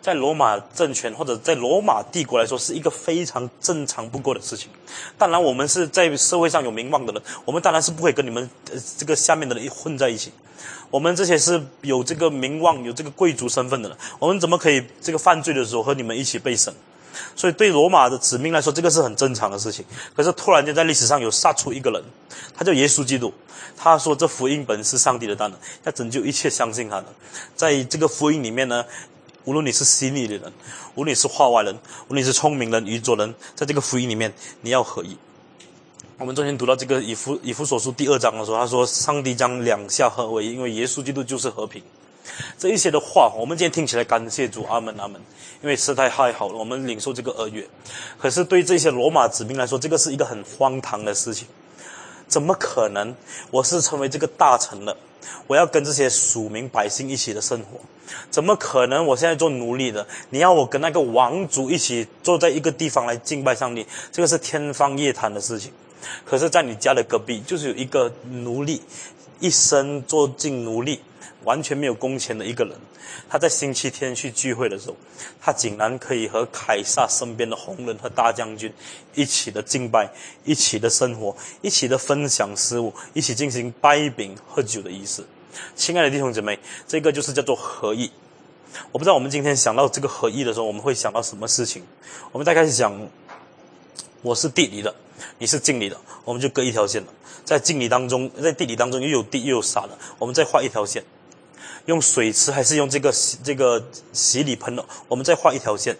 在罗马政权或者在罗马帝国来说，是一个非常正常不过的事情。当然，我们是在社会上有名望的人，我们当然是不会跟你们呃这个下面的人混在一起。我们这些是有这个名望、有这个贵族身份的人，我们怎么可以这个犯罪的时候和你们一起被审？所以对罗马的子民来说，这个是很正常的事情。可是突然间在历史上有杀出一个人，他叫耶稣基督。他说这福音本是上帝的大能，要拯救一切相信他的。在这个福音里面呢，无论你是心里的人，无论你是话外人，无论你是聪明人、愚拙人，在这个福音里面，你要合一。我们昨天读到这个以弗以弗所书第二章的时候，他说上帝将两下合为，因为耶稣基督就是和平。这一些的话，我们今天听起来感谢主，阿门阿门。因为实在太好了，我们领受这个二月。可是对这些罗马子民来说，这个是一个很荒唐的事情。怎么可能？我是成为这个大臣了，我要跟这些属民百姓一起的生活，怎么可能？我现在做奴隶的，你要我跟那个王族一起坐在一个地方来敬拜上帝，这个是天方夜谭的事情。可是，在你家的隔壁，就是有一个奴隶，一生做尽奴隶。完全没有工钱的一个人，他在星期天去聚会的时候，他竟然可以和凯撒身边的红人和大将军一起的敬拜，一起的生活，一起的分享食物，一起进行掰饼喝酒的仪式。亲爱的弟兄姊妹，这个就是叫做合意。我不知道我们今天想到这个合意的时候，我们会想到什么事情？我们大概是想，我是地理的，你是敬理的，我们就隔一条线了。在敬理当中，在地理当中又有地又有沙的，我们再画一条线。用水池还是用这个这个洗礼盆呢？我们再画一条线，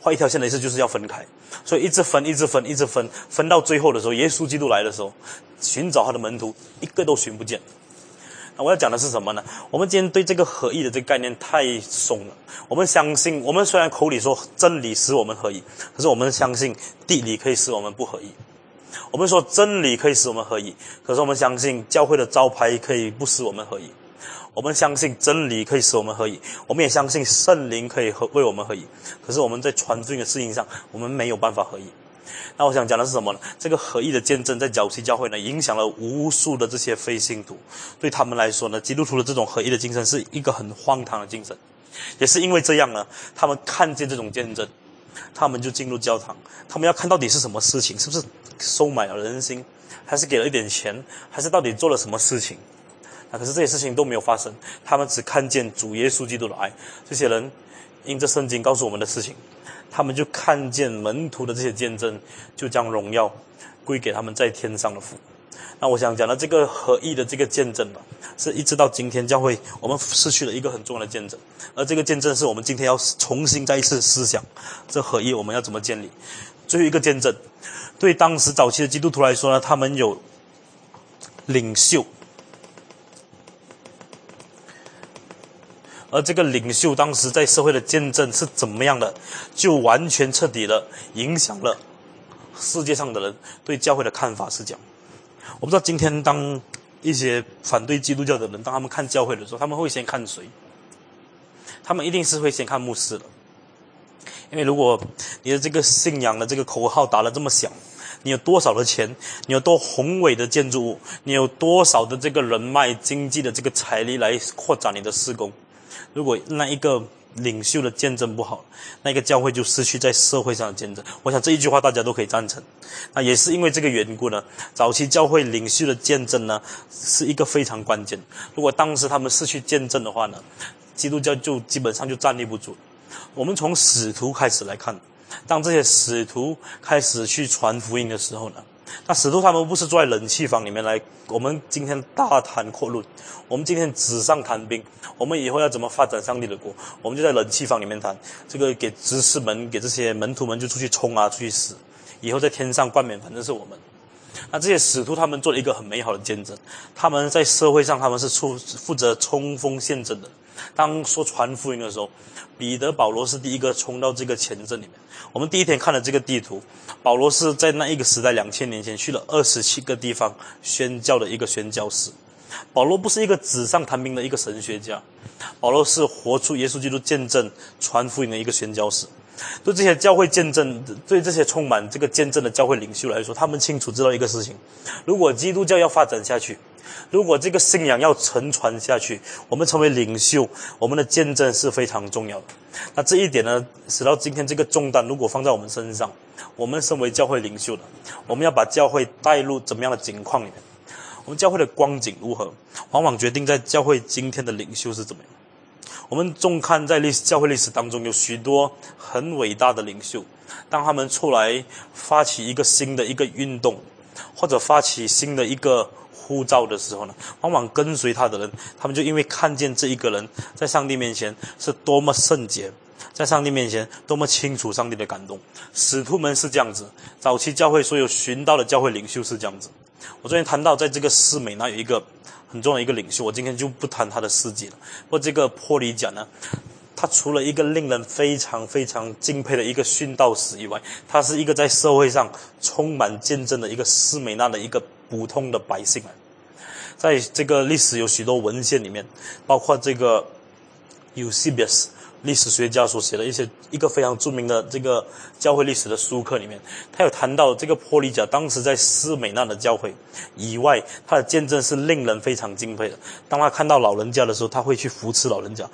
画一条线的意思就是要分开，所以一直分，一直分，一直分，分到最后的时候，耶稣基督来的时候，寻找他的门徒一个都寻不见。我要讲的是什么呢？我们今天对这个合一的这个概念太松了。我们相信，我们虽然口里说真理使我们合一，可是我们相信地理可以使我们不合一。我们说真理可以使我们合一，可是我们相信教会的招牌可以不使我们合一。我们相信真理可以使我们合一，我们也相信圣灵可以和为我们合一。可是我们在传福音的事情上，我们没有办法合一。那我想讲的是什么呢？这个合一的见证在早期教会呢，影响了无数的这些非信徒。对他们来说呢，基督徒的这种合一的精神是一个很荒唐的精神。也是因为这样呢，他们看见这种见证，他们就进入教堂。他们要看到底是什么事情，是不是收买了人心，还是给了一点钱，还是到底做了什么事情？啊！可是这些事情都没有发生，他们只看见主耶稣基督的爱。这些人因着圣经告诉我们的事情，他们就看见门徒的这些见证，就将荣耀归给他们在天上的父。那我想讲的这个合一的这个见证吧，是一直到今天教会我们失去了一个很重要的见证，而这个见证是我们今天要重新再一次思想，这合一我们要怎么建立？最后一个见证，对当时早期的基督徒来说呢，他们有领袖。而这个领袖当时在社会的见证是怎么样的，就完全彻底的影响了世界上的人对教会的看法是讲。我不知道今天当一些反对基督教的人，当他们看教会的时候，他们会先看谁？他们一定是会先看牧师的，因为如果你的这个信仰的这个口号打得这么响，你有多少的钱，你有多宏伟的建筑物，你有多少的这个人脉、经济的这个财力来扩展你的施工？如果那一个领袖的见证不好，那个教会就失去在社会上的见证。我想这一句话大家都可以赞成。那也是因为这个缘故呢，早期教会领袖的见证呢，是一个非常关键。如果当时他们失去见证的话呢，基督教就基本上就站立不住。我们从使徒开始来看，当这些使徒开始去传福音的时候呢？那使徒他们不是坐在冷气房里面来，我们今天大谈阔论，我们今天纸上谈兵，我们以后要怎么发展上帝的国，我们就在冷气房里面谈。这个给执事们、给这些门徒们就出去冲啊，出去死，以后在天上冠冕，反正是我们。那这些使徒他们做了一个很美好的见证，他们在社会上他们是出负责冲锋陷阵的。当说传福音的时候，彼得、保罗是第一个冲到这个前阵里面。我们第一天看了这个地图，保罗是在那一个时代两千年前去了二十七个地方宣教的一个宣教士。保罗不是一个纸上谈兵的一个神学家，保罗是活出耶稣基督见证传福音的一个宣教士。对这些教会见证，对这些充满这个见证的教会领袖来说，他们清楚知道一个事情：如果基督教要发展下去，如果这个信仰要承传下去，我们成为领袖，我们的见证是非常重要的。那这一点呢，使到今天这个重担如果放在我们身上，我们身为教会领袖的，我们要把教会带入怎么样的境况里面？我们教会的光景如何，往往决定在教会今天的领袖是怎么样。我们重看在历史教会历史当中，有许多很伟大的领袖，当他们出来发起一个新的一个运动，或者发起新的一个呼召的时候呢，往往跟随他的人，他们就因为看见这一个人在上帝面前是多么圣洁，在上帝面前多么清楚上帝的感动。使徒们是这样子，早期教会所有寻到的教会领袖是这样子。我昨天谈到，在这个斯美那有一个。很重要的一个领袖，我今天就不谈他的事迹了。不过这个坡里贾呢，他除了一个令人非常非常敬佩的一个殉道士以外，他是一个在社会上充满见证的一个斯美纳的一个普通的百姓啊。在这个历史有许多文献里面，包括这个 Eusebius。历史学家所写的一些一个非常著名的这个教会历史的书课里面，他有谈到这个坡里贾当时在斯美纳的教会以外，他的见证是令人非常敬佩的。当他看到老人家的时候，他会去扶持老人家；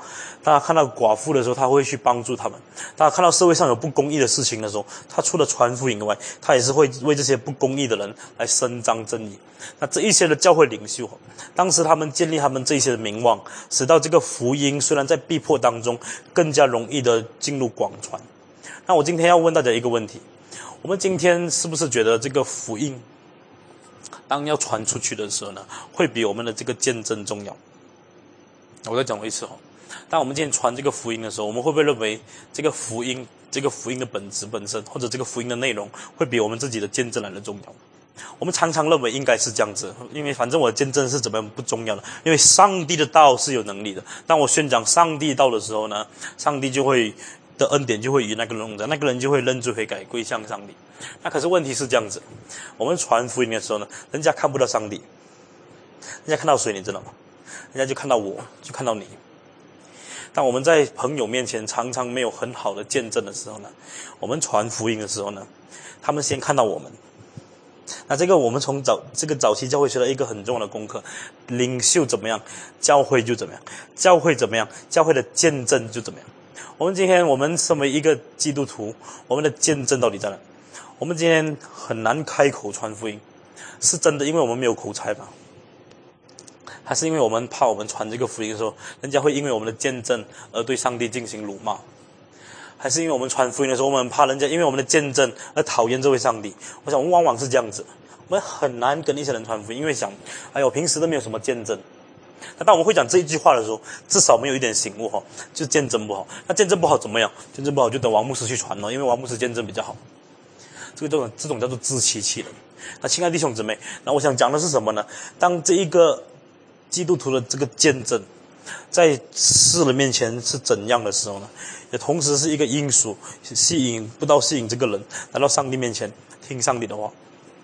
当他看到寡妇的时候，他会去帮助他们；当他看到社会上有不公义的事情的时候，他除了传福音以外，他也是会为这些不公义的人来伸张正义。那这一些的教会领袖，当时他们建立他们这些的名望，使到这个福音虽然在逼迫当中。更加容易的进入广传。那我今天要问大家一个问题：我们今天是不是觉得这个福音，当要传出去的时候呢，会比我们的这个见证重要？我再讲一次哦，当我们今天传这个福音的时候，我们会不会认为这个福音、这个福音的本质本身，或者这个福音的内容，会比我们自己的见证来的重要？我们常常认为应该是这样子，因为反正我的见证是怎么样不重要的，因为上帝的道是有能力的。当我宣讲上帝道的时候呢，上帝就会的恩典就会与那个人同在，那个人就会认罪悔改归向上帝。那可是问题是这样子，我们传福音的时候呢，人家看不到上帝，人家看到谁你知道吗？人家就看到我，就看到你。当我们在朋友面前常常没有很好的见证的时候呢，我们传福音的时候呢，他们先看到我们。那这个我们从早这个早期教会学到一个很重要的功课：领袖怎么样，教会就怎么样；教会怎么样，教会的见证就怎么样。我们今天我们身为一个基督徒，我们的见证到底在哪？我们今天很难开口传福音，是真的，因为我们没有口才吗？还是因为我们怕我们传这个福音的时候，人家会因为我们的见证而对上帝进行辱骂？还是因为我们传福音的时候，我们怕人家因为我们的见证而讨厌这位上帝。我想，我们往往是这样子，我们很难跟一些人传福音，因为想，哎呦，平时都没有什么见证。那当我们会讲这一句话的时候，至少没有一点醒悟哈，就是见证不好。那见证不好怎么样？见证不好就等王牧师去传了，因为王牧师见证比较好。这个这种这种叫做自欺欺人。那亲爱弟兄姊妹，那我想讲的是什么呢？当这一个基督徒的这个见证在世人面前是怎样的时候呢？也同时是一个因素，吸引不到吸引这个人来到上帝面前听上帝的话，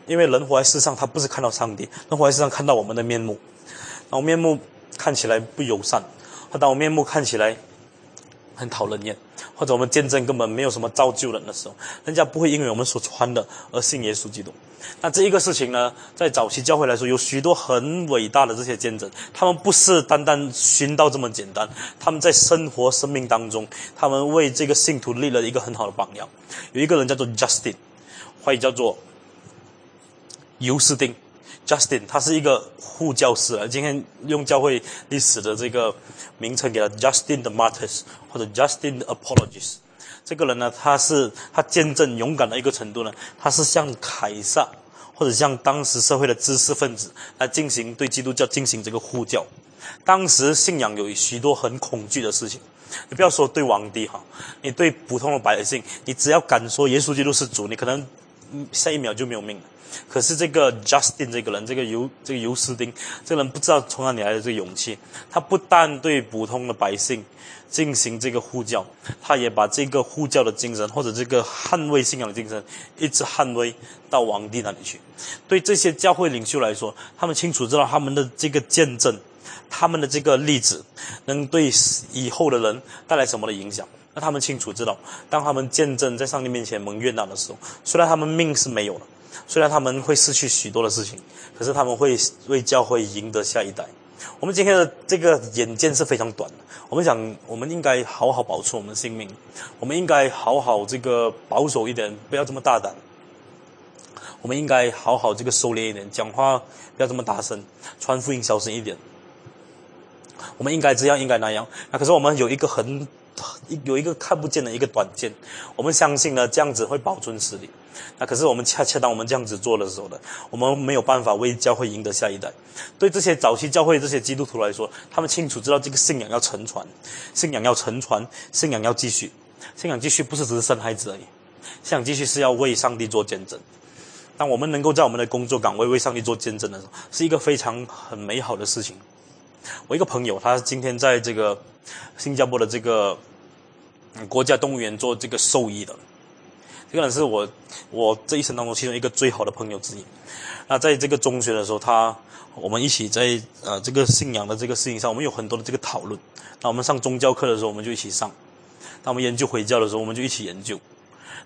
因为人活在世上，他不是看到上帝，人活在世上看到我们的面目，那我面目看起来不友善，他当我面目看起来很讨人厌，或者我们见证根本没有什么造就人的时候，人家不会因为我们所穿的而信耶稣基督。那这一个事情呢，在早期教会来说，有许多很伟大的这些见证。他们不是单单寻道这么简单，他们在生活生命当中，他们为这个信徒立了一个很好的榜样。有一个人叫做 Justin，或者叫做尤斯丁。Justin，他是一个护教士啊。今天用教会历史的这个名称给他 Justin the Martyrs，或者 Justin the Apologists。这个人呢，他是他见证勇敢的一个程度呢，他是像凯撒或者像当时社会的知识分子来进行对基督教进行这个护教。当时信仰有许多很恐惧的事情，你不要说对皇帝哈，你对普通的百姓，你只要敢说耶稣基督是主，你可能下一秒就没有命了。可是这个 Justin 这个人，这个尤这个尤斯丁，这个人不知道从哪里来的这个勇气，他不但对普通的百姓。进行这个呼叫，他也把这个呼叫的精神，或者这个捍卫信仰的精神，一直捍卫到皇帝那里去。对这些教会领袖来说，他们清楚知道他们的这个见证，他们的这个例子，能对以后的人带来什么的影响。那他们清楚知道，当他们见证在上帝面前蒙悦纳的时候，虽然他们命是没有了，虽然他们会失去许多的事情，可是他们会为教会赢得下一代。我们今天的这个眼见是非常短的。我们讲，我们应该好好保持我们的性命，我们应该好好这个保守一点，不要这么大胆。我们应该好好这个收敛一点，讲话不要这么大声，传福音小声一点。我们应该这样，应该那样。那可是我们有一个很。有一个看不见的一个短见，我们相信呢，这样子会保存实力。那可是我们恰恰当我们这样子做的时候呢，我们没有办法为教会赢得下一代。对这些早期教会这些基督徒来说，他们清楚知道这个信仰要沉传，信仰要沉传，信仰要继续，信仰继续不是只是生孩子而已，信仰继续是要为上帝做见证。当我们能够在我们的工作岗位为上帝做见证的时候，是一个非常很美好的事情。我一个朋友，他今天在这个新加坡的这个国家动物园做这个兽医的，这个人是我我这一生当中其中一个最好的朋友之一。那在这个中学的时候，他我们一起在呃这个信仰的这个事情上，我们有很多的这个讨论。那我们上宗教课的时候，我们就一起上；那我们研究回教的时候，我们就一起研究。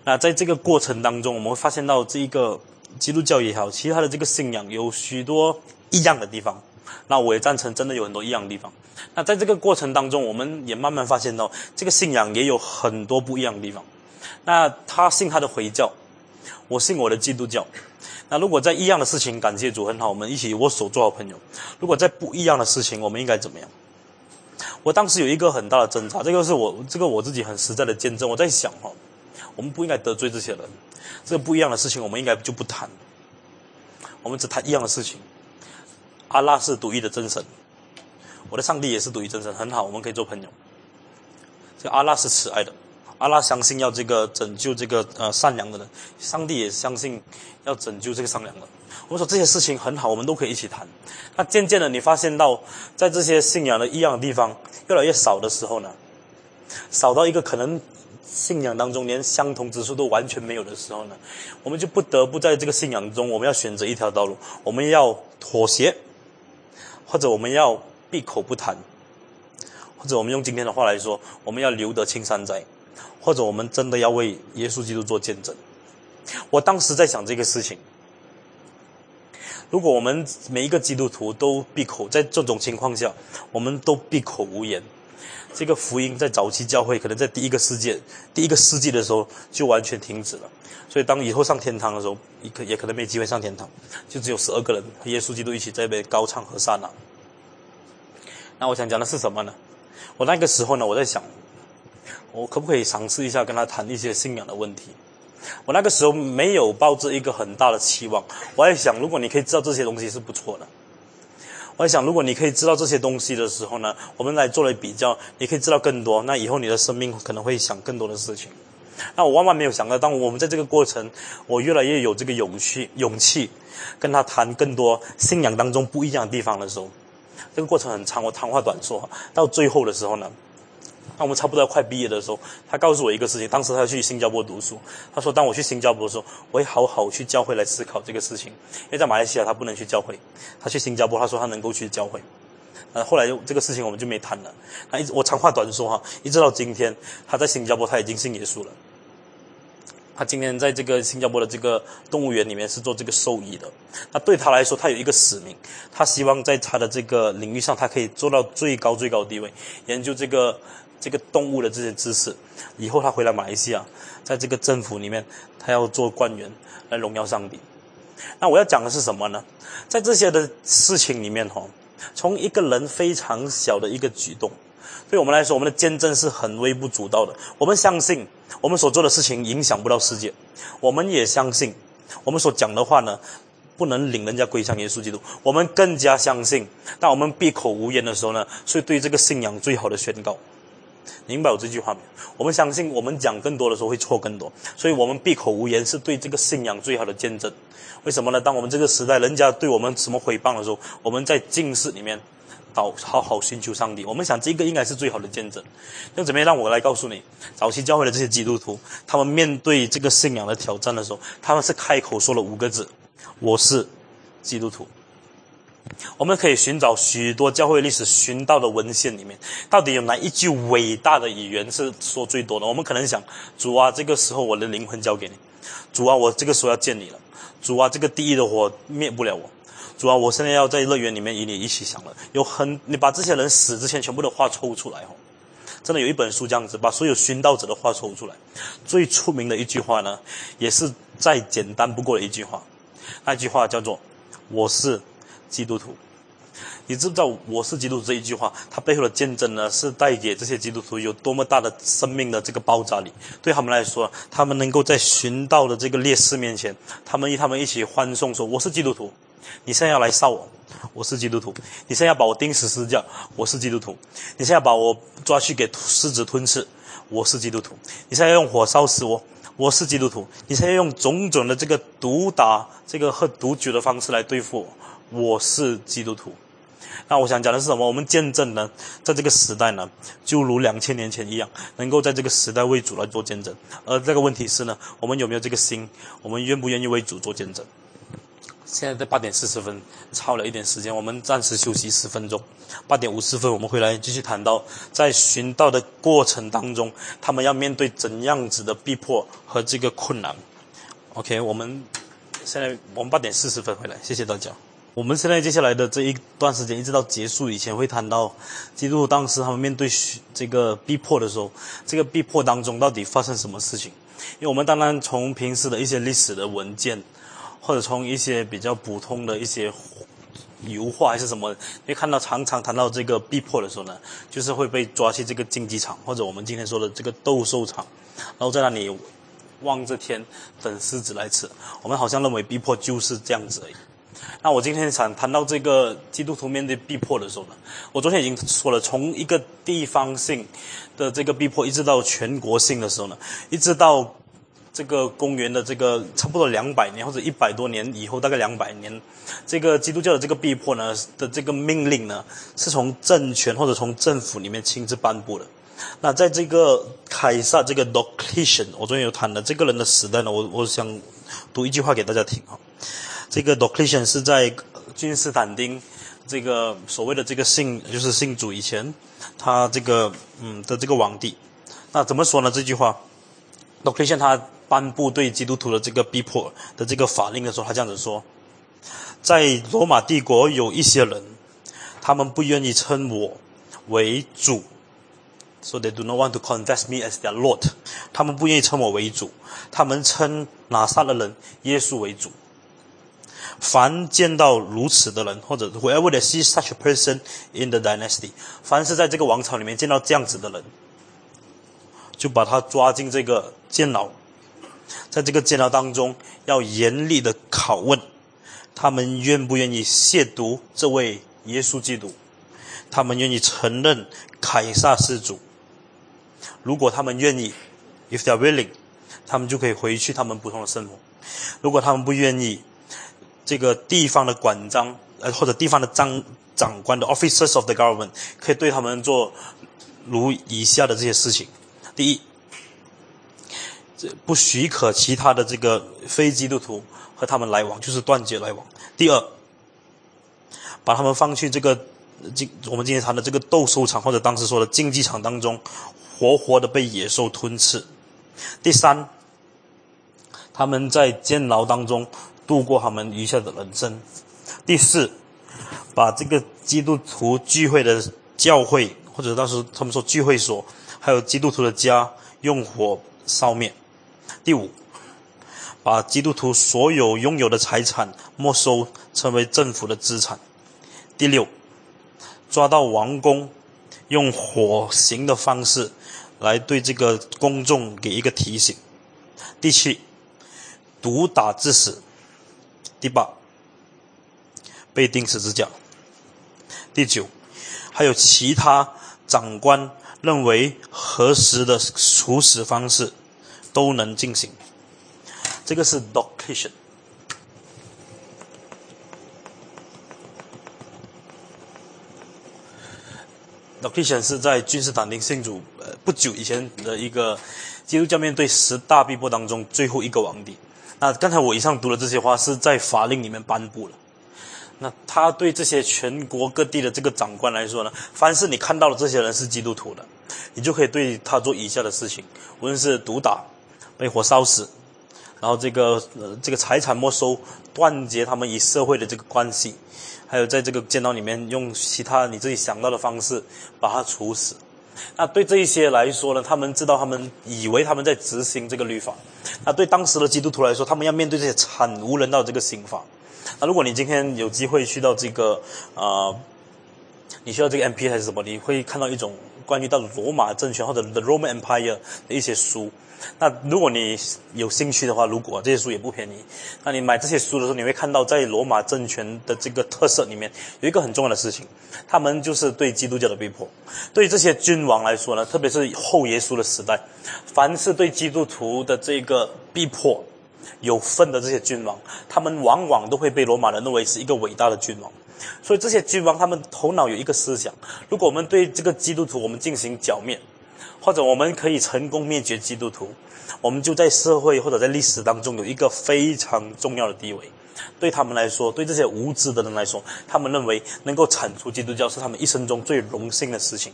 那在这个过程当中，我们会发现到这一个基督教也好，其他的这个信仰有许多一样的地方。那我也赞成，真的有很多一样的地方。那在这个过程当中，我们也慢慢发现到，这个信仰也有很多不一样的地方。那他信他的回教，我信我的基督教。那如果在一样的事情，感谢主很好，我们一起握手做好朋友。如果在不一样的事情，我们应该怎么样？我当时有一个很大的挣扎，这个是我这个我自己很实在的见证。我在想哈，我们不应该得罪这些人。这个不一样的事情，我们应该就不谈。我们只谈一样的事情。阿拉是独一的真神，我的上帝也是独一真神，很好，我们可以做朋友。这个阿拉是慈爱的，阿拉相信要这个拯救这个呃善良的人，上帝也相信要拯救这个善良的。我们说这些事情很好，我们都可以一起谈。那渐渐的，你发现到在这些信仰的异样的地方越来越少的时候呢，少到一个可能信仰当中连相同之处都完全没有的时候呢，我们就不得不在这个信仰中，我们要选择一条道路，我们要妥协。或者我们要闭口不谈，或者我们用今天的话来说，我们要留得青山在，或者我们真的要为耶稣基督做见证。我当时在想这个事情：如果我们每一个基督徒都闭口，在这种情况下，我们都闭口无言，这个福音在早期教会可能在第一个世界、第一个世纪的时候就完全停止了。所以当以后上天堂的时候，也可也可能没机会上天堂，就只有十二个人和耶稣基督一起在那边高唱和善呐。那我想讲的是什么呢？我那个时候呢，我在想，我可不可以尝试一下跟他谈一些信仰的问题？我那个时候没有抱着一个很大的期望，我在想，如果你可以知道这些东西是不错的。我在想，如果你可以知道这些东西的时候呢，我们来做了比较，你可以知道更多，那以后你的生命可能会想更多的事情。那我万万没有想到，当我们在这个过程，我越来越有这个勇气，勇气跟他谈更多信仰当中不一样的地方的时候，这个过程很长，我长话短说。到最后的时候呢，那我们差不多要快毕业的时候，他告诉我一个事情，当时他去新加坡读书，他说，当我去新加坡的时候，我会好好去教会来思考这个事情，因为在马来西亚他不能去教会，他去新加坡，他说他能够去教会。呃，后来这个事情我们就没谈了。那一直我长话短说哈，一直到今天，他在新加坡他已经信耶稣了。他今天在这个新加坡的这个动物园里面是做这个兽医的。那对他来说，他有一个使命，他希望在他的这个领域上，他可以做到最高最高地位，研究这个这个动物的这些知识。以后他回来马来西亚，在这个政府里面，他要做官员来荣耀上帝。那我要讲的是什么呢？在这些的事情里面哈。从一个人非常小的一个举动，对我们来说，我们的见证是很微不足道的。我们相信，我们所做的事情影响不到世界。我们也相信，我们所讲的话呢，不能领人家归向耶稣基督。我们更加相信，当我们闭口无言的时候呢，是对这个信仰最好的宣告。明白我这句话没有？我们相信，我们讲更多的时候会错更多，所以我们闭口无言是对这个信仰最好的见证。为什么呢？当我们这个时代人家对我们什么诽谤的时候，我们在静室里面，好好好寻求上帝。我们想这个应该是最好的见证。那怎么样？让我来告诉你，早期教会的这些基督徒，他们面对这个信仰的挑战的时候，他们是开口说了五个字：“我是基督徒。”我们可以寻找许多教会历史寻到的文献里面，到底有哪一句伟大的语言是说最多的？我们可能想：主啊，这个时候我的灵魂交给你；主啊，我这个时候要见你了；主啊，这个地狱的火灭不了我。主啊，我现在要在乐园里面与你一起享乐。有很，你把这些人死之前全部的话抽出来哦。真的有一本书这样子，把所有殉道者的话抽出来。最出名的一句话呢，也是再简单不过的一句话。那句话叫做：“我是基督徒。”你知不知道“我是基督徒”这一句话，它背后的见证呢，是带给这些基督徒有多么大的生命的这个爆炸力？对他们来说，他们能够在寻道的这个烈士面前，他们与他们一起欢送说：“我是基督徒。”你现在要来杀我，我是基督徒；你现在要把我钉死十字架，我是基督徒；你现在要把我抓去给狮子吞吃，我是基督徒；你现在要用火烧死我，我是基督徒；你现在用种种的这个毒打、这个喝毒酒的方式来对付我，我是基督徒。那我想讲的是什么？我们见证呢，在这个时代呢，就如两千年前一样，能够在这个时代为主来做见证。而这个问题是呢，我们有没有这个心？我们愿不愿意为主做见证？现在在八点四十分，超了一点时间，我们暂时休息十分钟。八点五十分，我们回来继续谈到在寻道的过程当中，他们要面对怎样子的逼迫和这个困难。OK，我们现在我们八点四十分回来，谢谢大家。我们现在接下来的这一段时间，一直到结束以前，会谈到基督当时他们面对这个逼迫的时候，这个逼迫当中到底发生什么事情？因为我们当然从平时的一些历史的文件。或者从一些比较普通的一些油画还是什么，会看到常常谈到这个逼迫的时候呢，就是会被抓去这个竞技场，或者我们今天说的这个斗兽场，然后在那里望着天等狮子来吃。我们好像认为逼迫就是这样子而已。那我今天想谈到这个基督徒面对逼迫的时候呢，我昨天已经说了，从一个地方性的这个逼迫，一直到全国性的时候呢，一直到。这个公元的这个差不多两百年或者一百多年以后，大概两百年，这个基督教的这个逼迫呢的这个命令呢，是从政权或者从政府里面亲自颁布的。那在这个凯撒这个 Docletian，我昨天有谈的这个人的时代呢，我我想读一句话给大家听啊。这个 Docletian 是在君士坦丁这个所谓的这个信就是信主以前，他这个嗯的这个皇帝。那怎么说呢？这句话，Docletian 他。颁布对基督徒的这个逼迫的这个法令的时候，他这样子说：在罗马帝国有一些人，他们不愿意称我为主，so they do not want to confess me as their Lord。他们不愿意称我为主，他们称拿撒勒人耶稣为主。凡见到如此的人，或者 whoever see such a person in the dynasty，凡是在这个王朝里面见到这样子的人，就把他抓进这个监牢。在这个监牢当中，要严厉的拷问，他们愿不愿意亵渎这位耶稣基督？他们愿意承认凯撒是主？如果他们愿意，if they are willing，他们就可以回去他们普通的生活；如果他们不愿意，这个地方的管章呃或者地方的长长官的 officers of the government 可以对他们做如以下的这些事情：第一。这不许可其他的这个非基督徒和他们来往，就是断绝来往。第二，把他们放去这个今我们今天谈的这个斗兽场或者当时说的竞技场当中，活活的被野兽吞吃。第三，他们在监牢当中度过他们余下的人生。第四，把这个基督徒聚会的教会或者当时他们说聚会所，还有基督徒的家用火烧灭。第五，把基督徒所有拥有的财产没收，成为政府的资产。第六，抓到王宫，用火刑的方式来对这个公众给一个提醒。第七，毒打致死。第八，被钉十字架。第九，还有其他长官认为合适的处死方式。都能进行，这个是 Docletian。Docletian 是在君士坦丁信主呃不久以前的一个基督教面对十大逼迫当中最后一个皇帝。那刚才我以上读的这些话是在法令里面颁布了。那他对这些全国各地的这个长官来说呢，凡是你看到的这些人是基督徒的，你就可以对他做以下的事情，无论是毒打。被火烧死，然后这个呃这个财产没收，断绝他们与社会的这个关系，还有在这个监牢里面用其他你自己想到的方式把他处死。那对这一些来说呢，他们知道他们以为他们在执行这个律法。那对当时的基督徒来说，他们要面对这些惨无人道这个刑法。那如果你今天有机会去到这个啊，你需要这个 M P 还是什么，你会看到一种关于到罗马政权或者 The Roman Empire 的一些书。那如果你有兴趣的话，如果这些书也不便宜，那你买这些书的时候，你会看到在罗马政权的这个特色里面有一个很重要的事情，他们就是对基督教的逼迫。对这些君王来说呢，特别是后耶稣的时代，凡是对基督徒的这个逼迫有份的这些君王，他们往往都会被罗马人认为是一个伟大的君王。所以这些君王他们头脑有一个思想：如果我们对这个基督徒我们进行剿灭。或者我们可以成功灭绝基督徒，我们就在社会或者在历史当中有一个非常重要的地位。对他们来说，对这些无知的人来说，他们认为能够铲除基督教是他们一生中最荣幸的事情。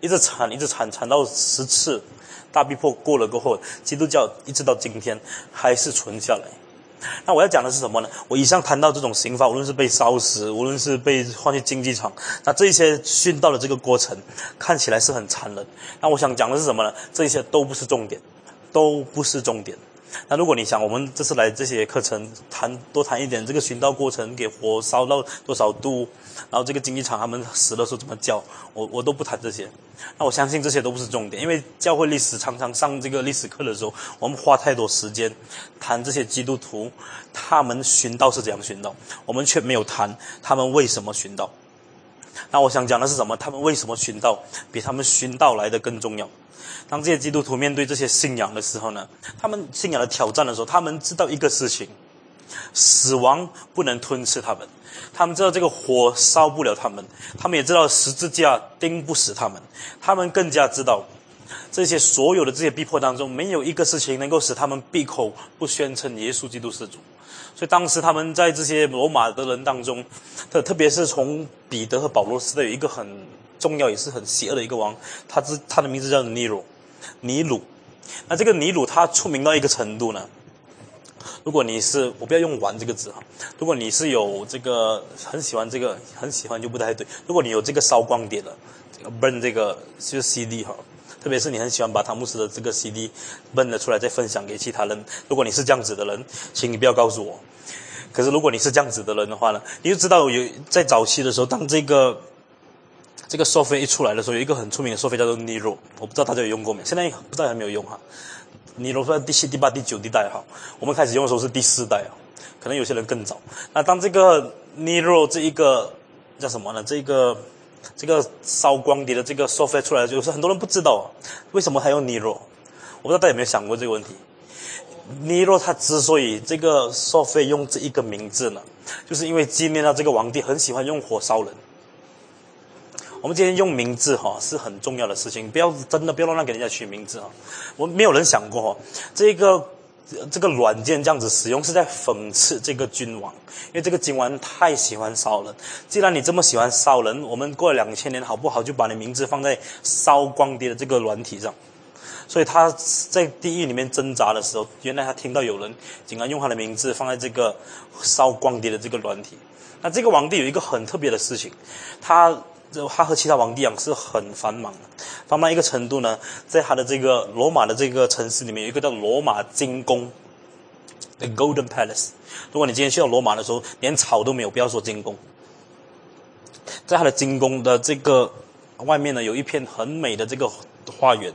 一直铲，一直铲，铲到十次大逼迫过了过后，基督教一直到今天还是存下来。那我要讲的是什么呢？我以上谈到这种刑罚，无论是被烧死，无论是被换去竞技场，那这些殉道的这个过程看起来是很残忍。那我想讲的是什么呢？这些都不是重点，都不是重点。那如果你想，我们这次来这些课程谈多谈一点这个寻道过程，给火烧到多少度，然后这个经济场他们死的时候怎么叫，我我都不谈这些。那我相信这些都不是重点，因为教会历史常常上这个历史课的时候，我们花太多时间谈这些基督徒他们寻道是怎样寻道，我们却没有谈他们为什么寻道。那我想讲的是什么？他们为什么寻道比他们寻道来的更重要？当这些基督徒面对这些信仰的时候呢？他们信仰的挑战的时候，他们知道一个事情：死亡不能吞噬他们。他们知道这个火烧不了他们，他们也知道十字架钉不死他们。他们更加知道，这些所有的这些逼迫当中，没有一个事情能够使他们闭口不宣称耶稣基督是主。所以当时他们在这些罗马的人当中，特特别是从彼得和保罗时代，有一个很重要也是很邪恶的一个王，他之他的名字叫尼鲁。尼鲁，那这个尼鲁他出名到一个程度呢？如果你是我不要用“玩”这个字哈，如果你是有这个很喜欢这个很喜欢就不太对。如果你有这个烧光碟的这个 burn 这个就是 CD 哈，特别是你很喜欢把汤姆斯的这个 CD burn 了出来再分享给其他人。如果你是这样子的人，请你不要告诉我。可是如果你是这样子的人的话呢，你就知道有在早期的时候，当这个。这个收费一出来的时候，有一个很出名的收费叫做 Nero，我不知道大家有用过没？现在不知道有没有用哈。Nero 算第七、第八、第九第代哈，我们开始用的时候是第四代啊，可能有些人更早。那当这个 Nero 这一个叫什么呢？这个这个烧光碟的这个收费出来，就是很多人不知道为什么他用 Nero。我不知道大家有没有想过这个问题？Nero 他之所以这个收费用这一个名字呢，就是因为纪念到这个皇帝很喜欢用火烧人。我们今天用名字哈是很重要的事情，不要真的不要乱给人家取名字哈。我们没有人想过哈，这个这个软件这样子使用是在讽刺这个君王，因为这个君王太喜欢烧人。既然你这么喜欢烧人，我们过了两千年好不好？就把你名字放在烧光碟的这个软体上。所以他在地狱里面挣扎的时候，原来他听到有人竟然用他的名字放在这个烧光碟的这个软体。那这个皇帝有一个很特别的事情，他。这他和其他皇帝一样是很繁忙的，繁忙一个程度呢，在他的这个罗马的这个城市里面有一个叫罗马金宫，The Golden Palace。如果你今天去到罗马的时候，连草都没有，不要说金宫，在他的金宫的这个外面呢，有一片很美的这个花园。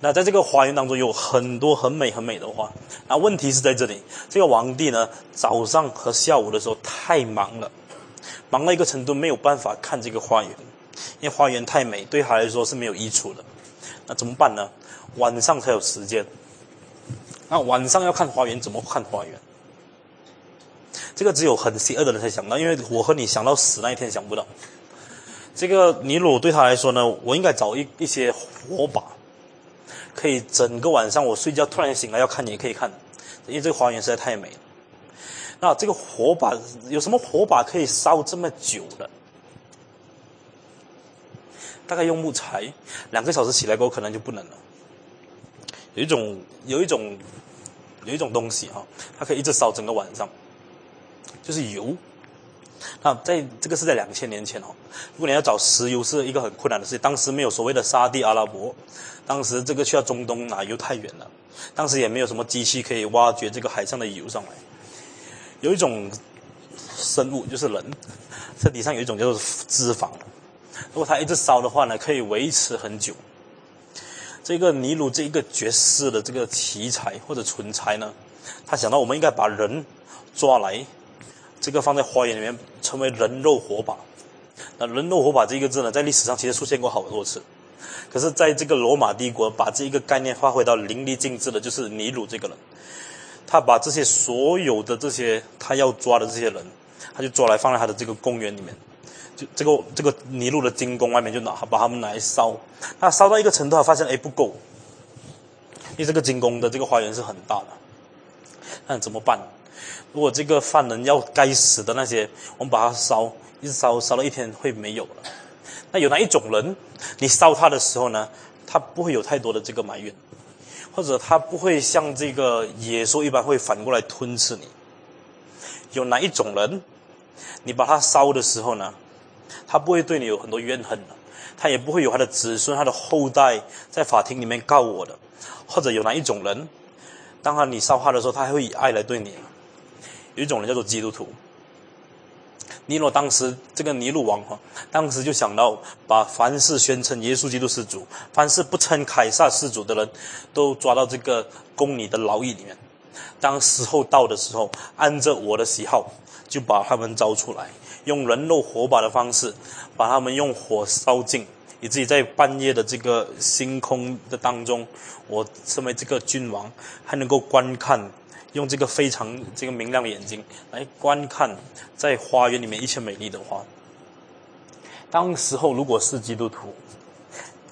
那在这个花园当中有很多很美很美的花。那问题是在这里，这个皇帝呢，早上和下午的时候太忙了。忙到一个程度，没有办法看这个花园，因为花园太美，对他来说是没有益处的。那怎么办呢？晚上才有时间。那晚上要看花园，怎么看花园？这个只有很邪恶的人才想到，因为我和你想到死那一天想不到。这个尼鲁对他来说呢，我应该找一一些火把，可以整个晚上我睡觉突然醒来要看，也可以看，因为这个花园实在太美了。那这个火把有什么火把可以烧这么久的？大概用木材，两个小时起来过后可能就不能了。有一种有一种有一种东西哈，它可以一直烧整个晚上，就是油。那在这个是在两千年前哦，如果你要找石油是一个很困难的事情，当时没有所谓的沙地阿拉伯，当时这个去到中东拿油太远了，当时也没有什么机器可以挖掘这个海上的油上来。有一种生物就是人，身体上有一种叫做脂肪，如果它一直烧的话呢，可以维持很久。这个尼鲁这一个绝世的这个奇才或者蠢才呢，他想到我们应该把人抓来。这个放在花园里面，称为人肉火把。那人肉火把这个字呢，在历史上其实出现过好多次。可是，在这个罗马帝国，把这一个概念发挥到淋漓尽致的，就是尼禄这个人。他把这些所有的这些他要抓的这些人，他就抓来放在他的这个公园里面。就这个这个尼禄的金宫外面，就拿把他们拿来烧。他烧到一个程度，他发现哎不够，因为这个金宫的这个花园是很大的。那怎么办？如果这个犯人要该死的那些，我们把他烧，一直烧烧了一天会没有了。那有哪一种人，你烧他的时候呢，他不会有太多的这个埋怨，或者他不会像这个野兽一般会反过来吞吃你。有哪一种人，你把他烧的时候呢，他不会对你有很多怨恨的，他也不会有他的子孙、他的后代在法庭里面告我的。或者有哪一种人，当他你烧他的时候，他还会以爱来对你。有一种人叫做基督徒。尼罗当时这个尼禄王哈，当时就想到把凡是宣称耶稣基督是主，凡是不称凯撒是主的人，都抓到这个宫里的牢狱里面。当时候到的时候，按着我的喜好，就把他们招出来，用人肉火把的方式，把他们用火烧尽，以至于在半夜的这个星空的当中，我身为这个君王，还能够观看。用这个非常这个明亮的眼睛来观看在花园里面一切美丽的花。当时候如果是基督徒，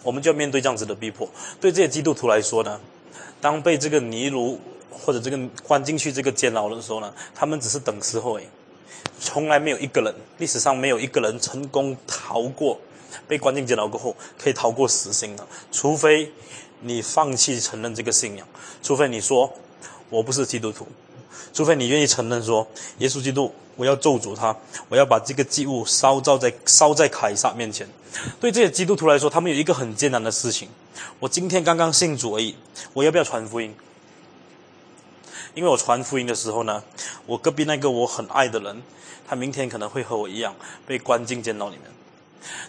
我们就要面对这样子的逼迫。对这些基督徒来说呢，当被这个尼禄或者这个关进去这个监牢的时候呢，他们只是等时候诶，从来没有一个人，历史上没有一个人成功逃过被关进监牢过后可以逃过死刑的，除非你放弃承认这个信仰，除非你说。我不是基督徒，除非你愿意承认说，耶稣基督，我要咒诅他，我要把这个祭物烧造在烧在凯撒面前。对这些基督徒来说，他们有一个很艰难的事情：我今天刚刚信主而已，我要不要传福音？因为我传福音的时候呢，我隔壁那个我很爱的人，他明天可能会和我一样被关进监牢里面。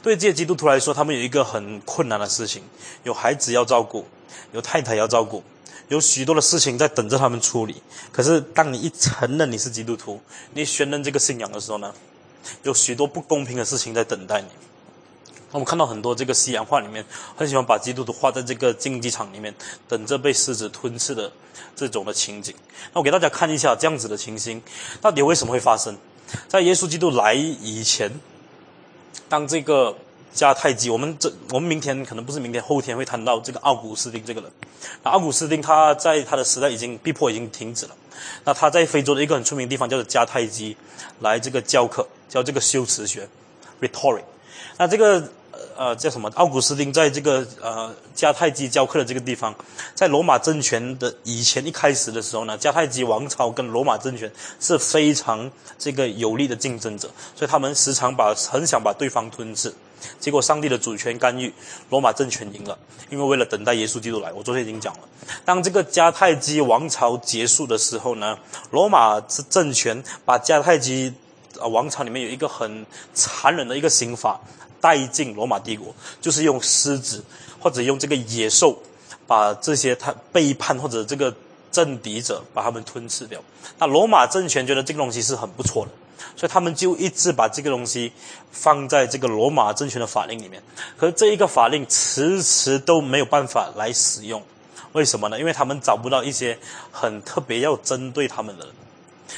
对这些基督徒来说，他们有一个很困难的事情：有孩子要照顾，有太太要照顾。有许多的事情在等着他们处理。可是，当你一承认你是基督徒，你宣认这个信仰的时候呢，有许多不公平的事情在等待你。我们看到很多这个西洋画里面，很喜欢把基督徒画在这个竞技场里面，等着被狮子吞噬的这种的情景。那我给大家看一下这样子的情形，到底为什么会发生？在耶稣基督来以前，当这个。迦太基，我们这我们明天可能不是明天，后天会谈到这个奥古斯丁这个人。那奥古斯丁他在他的时代已经逼迫已经停止了。那他在非洲的一个很出名的地方叫做迦太基，来这个教课，教这个修辞学，rhetoric。那这个呃叫什么？奥古斯丁在这个呃迦太基教课的这个地方，在罗马政权的以前一开始的时候呢，迦太基王朝跟罗马政权是非常这个有力的竞争者，所以他们时常把很想把对方吞噬。结果，上帝的主权干预，罗马政权赢了。因为为了等待耶稣基督来，我昨天已经讲了。当这个迦太基王朝结束的时候呢，罗马政权把迦太基啊王朝里面有一个很残忍的一个刑法带进罗马帝国，就是用狮子或者用这个野兽，把这些他背叛或者这个政敌者把他们吞噬掉。那罗马政权觉得这个东西是很不错的。所以他们就一直把这个东西放在这个罗马政权的法令里面，可是这一个法令迟迟都没有办法来使用，为什么呢？因为他们找不到一些很特别要针对他们的人。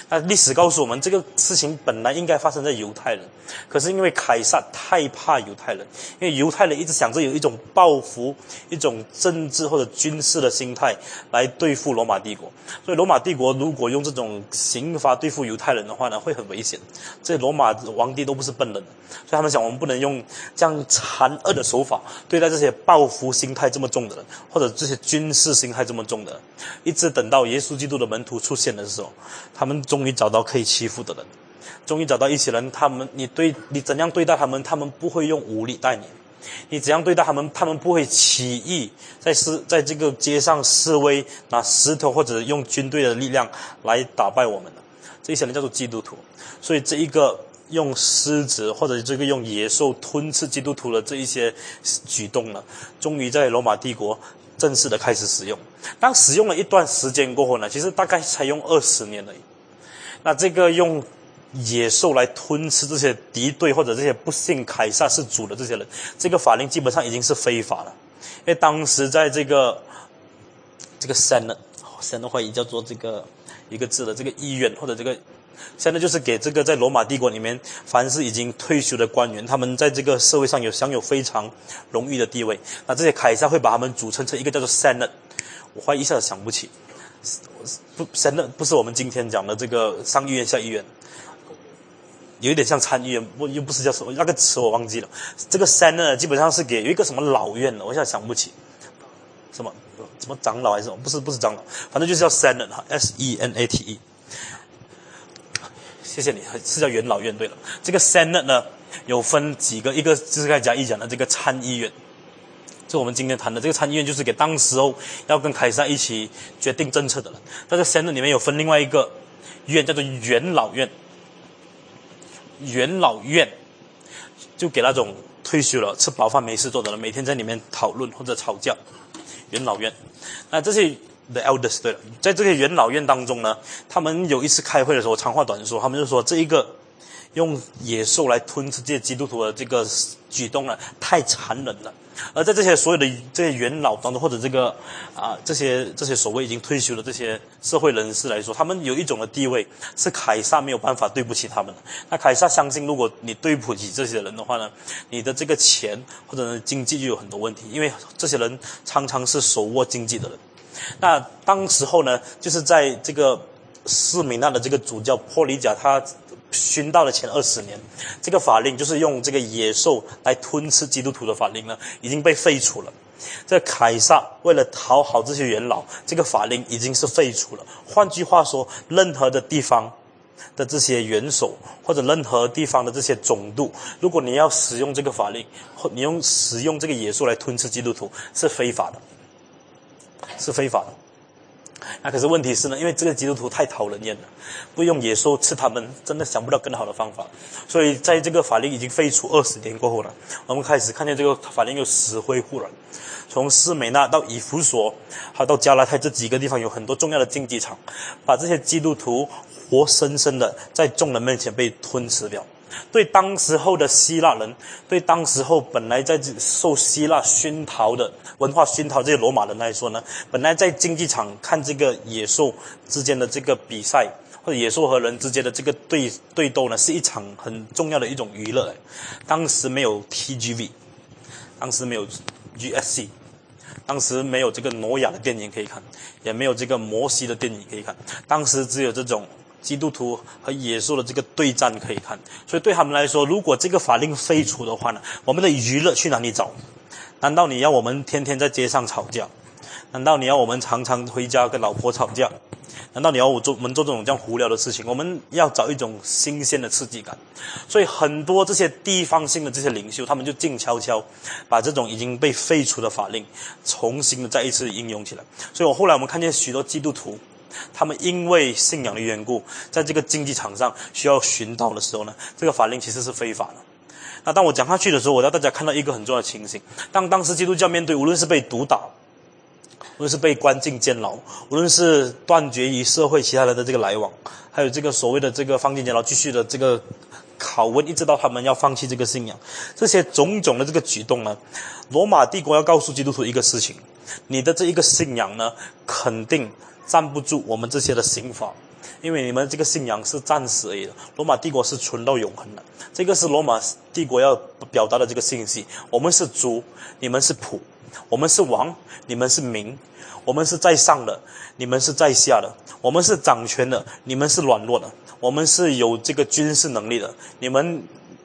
那历史告诉我们，这个事情本来应该发生在犹太人，可是因为凯撒太怕犹太人，因为犹太人一直想着有一种报复、一种政治或者军事的心态来对付罗马帝国。所以罗马帝国如果用这种刑罚对付犹太人的话呢，会很危险。这罗马皇帝都不是笨人，所以他们想，我们不能用这样残恶的手法对待这些报复心态这么重的人，或者这些军事心态这么重的。一直等到耶稣基督的门徒出现的时候，他们终于找到可以欺负的人，终于找到一些人。他们，你对你怎样对待他们，他们不会用武力待你；你怎样对待他们，他们不会起义，在示在这个街上示威，拿石头或者用军队的力量来打败我们的。这些人叫做基督徒。所以这一个用狮子或者这个用野兽吞吃基督徒的这一些举动呢，终于在罗马帝国。正式的开始使用，当使用了一段时间过后呢，其实大概才用二十年而已。那这个用野兽来吞吃这些敌对或者这些不信凯撒是主的这些人，这个法令基本上已经是非法了。因为当时在这个这个 Senate，Senate 会议叫做这个一个字的这个议院或者这个。Senna 就是给这个在罗马帝国里面，凡是已经退休的官员，他们在这个社会上有享有非常荣誉的地位。那这些凯撒会把他们组成成一个叫做 Senate。我怀疑一下子想不起，不 Senate 不是我们今天讲的这个上议院下议院，有一点像参议院，不又不是叫什么那个词我忘记了。这个 Senate 基本上是给有一个什么老院的，我现在想不起，什么什么长老还是什么？不是不是长老，反正就是叫 Senate 哈，S E N A T E。谢谢你，是叫元老院对了。这个 Senate 呢，有分几个，一个就是刚才讲一讲的这个参议院，就我们今天谈的这个参议院，就是给当时候要跟凯撒一起决定政策的人。但是 Senate 里面有分另外一个院，叫做元老院。元老院就给那种退休了、吃饱饭没事做的人，每天在里面讨论或者吵架。元老院，那这些。The elders 对了，在这些元老院当中呢，他们有一次开会的时候，长话短说，他们就说这一个用野兽来吞吃这些基督徒的这个举动呢，太残忍了。而在这些所有的这些元老当中，或者这个啊这些这些所谓已经退休的这些社会人士来说，他们有一种的地位是凯撒没有办法对不起他们的。那凯撒相信，如果你对不起这些人的话呢，你的这个钱或者呢经济就有很多问题，因为这些人常常是手握经济的人。那当时候呢，就是在这个斯米纳的这个主教波里贾，他殉道的前二十年，这个法令就是用这个野兽来吞吃基督徒的法令呢，已经被废除了。这凯撒为了讨好这些元老，这个法令已经是废除了。换句话说，任何的地方的这些元首或者任何地方的这些总督，如果你要使用这个法令，或你用使用这个野兽来吞吃基督徒，是非法的。是非法的，那可是问题是呢，因为这个基督徒太讨人厌了，不用野兽吃他们，真的想不到更好的方法。所以在这个法令已经废除二十年过后了，我们开始看见这个法令又死灰复燃。从斯美纳到以弗所，还到加拉太这几个地方，有很多重要的竞技场，把这些基督徒活生生的在众人面前被吞吃掉。对当时候的希腊人，对当时候本来在受希腊熏陶的文化熏陶这些罗马人来说呢，本来在竞技场看这个野兽之间的这个比赛，或者野兽和人之间的这个对对斗呢，是一场很重要的一种娱乐。当时没有 TGV，当时没有 GSC，当时没有这个挪亚的电影可以看，也没有这个摩西的电影可以看，当时只有这种。基督徒和野兽的这个对战可以看，所以对他们来说，如果这个法令废除的话呢，我们的娱乐去哪里找？难道你要我们天天在街上吵架？难道你要我们常常回家跟老婆吵架？难道你要我做我们做这种这样无聊的事情？我们要找一种新鲜的刺激感。所以很多这些地方性的这些领袖，他们就静悄悄把这种已经被废除的法令重新的再一次应用起来。所以我后来我们看见许多基督徒。他们因为信仰的缘故，在这个竞技场上需要寻道的时候呢，这个法令其实是非法的。那当我讲下去的时候，我让大家看到一个很重要的情形：当当时基督教面对无论是被毒打，无论是被关进监牢，无论是断绝与社会其他人的这个来往，还有这个所谓的这个放进监牢继续的这个拷问，一直到他们要放弃这个信仰，这些种种的这个举动呢，罗马帝国要告诉基督徒一个事情：你的这一个信仰呢，肯定。站不住我们这些的刑法，因为你们这个信仰是暂时而已的，罗马帝国是存到永恒的。这个是罗马帝国要表达的这个信息：我们是主，你们是仆；我们是王，你们是民；我们是在上的，你们是在下的；我们是掌权的，你们是软弱的；我们是有这个军事能力的，你们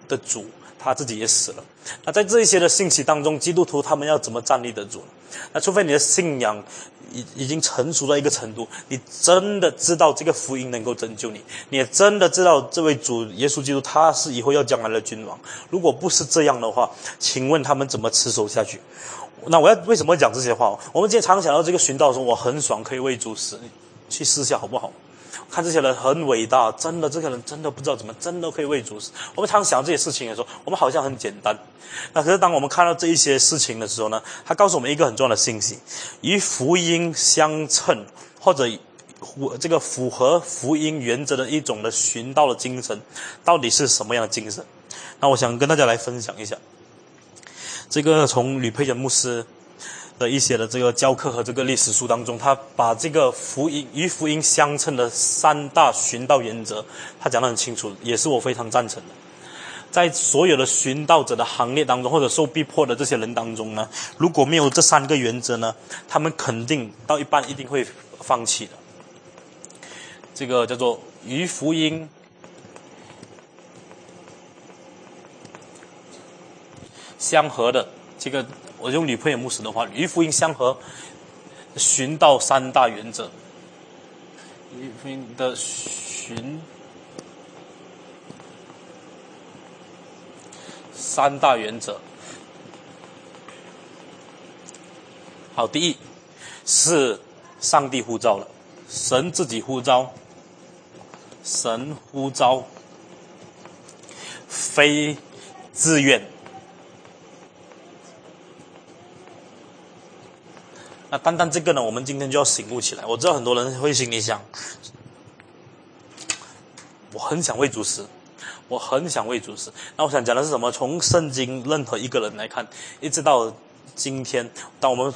的主他自己也死了。那在这一些的信息当中，基督徒他们要怎么站立得住呢？那除非你的信仰。已已经成熟到一个程度，你真的知道这个福音能够拯救你，你也真的知道这位主耶稣基督他是以后要将来的君王。如果不是这样的话，请问他们怎么持守下去？那我要为什么讲这些话？我们今天常常想到这个寻道说，我很爽，可以为主死，去试一下好不好？看这些人很伟大，真的，这些人真的不知道怎么，真的可以为主。我们常想这些事情的时候，我们好像很简单。那可是当我们看到这一些事情的时候呢，他告诉我们一个很重要的信息：与福音相称，或者符这个符合福音原则的一种的寻道的精神，到底是什么样的精神？那我想跟大家来分享一下，这个从吕佩仁牧师。的一些的这个教课和这个历史书当中，他把这个福音与福音相称的三大寻道原则，他讲得很清楚，也是我非常赞成的。在所有的寻道者的行列当中，或者受逼迫的这些人当中呢，如果没有这三个原则呢，他们肯定到一半一定会放弃的。这个叫做与福音相合的这个。我用吕佩尔牧师的话，与福音相合，寻道三大原则。与福音的寻三大原则。好，第一是上帝呼召了，神自己呼召，神呼召，非自愿。那单单这个呢，我们今天就要醒悟起来。我知道很多人会心里想，我很想为主食，我很想为主食。那我想讲的是什么？从圣经任何一个人来看，一直到今天，当我们。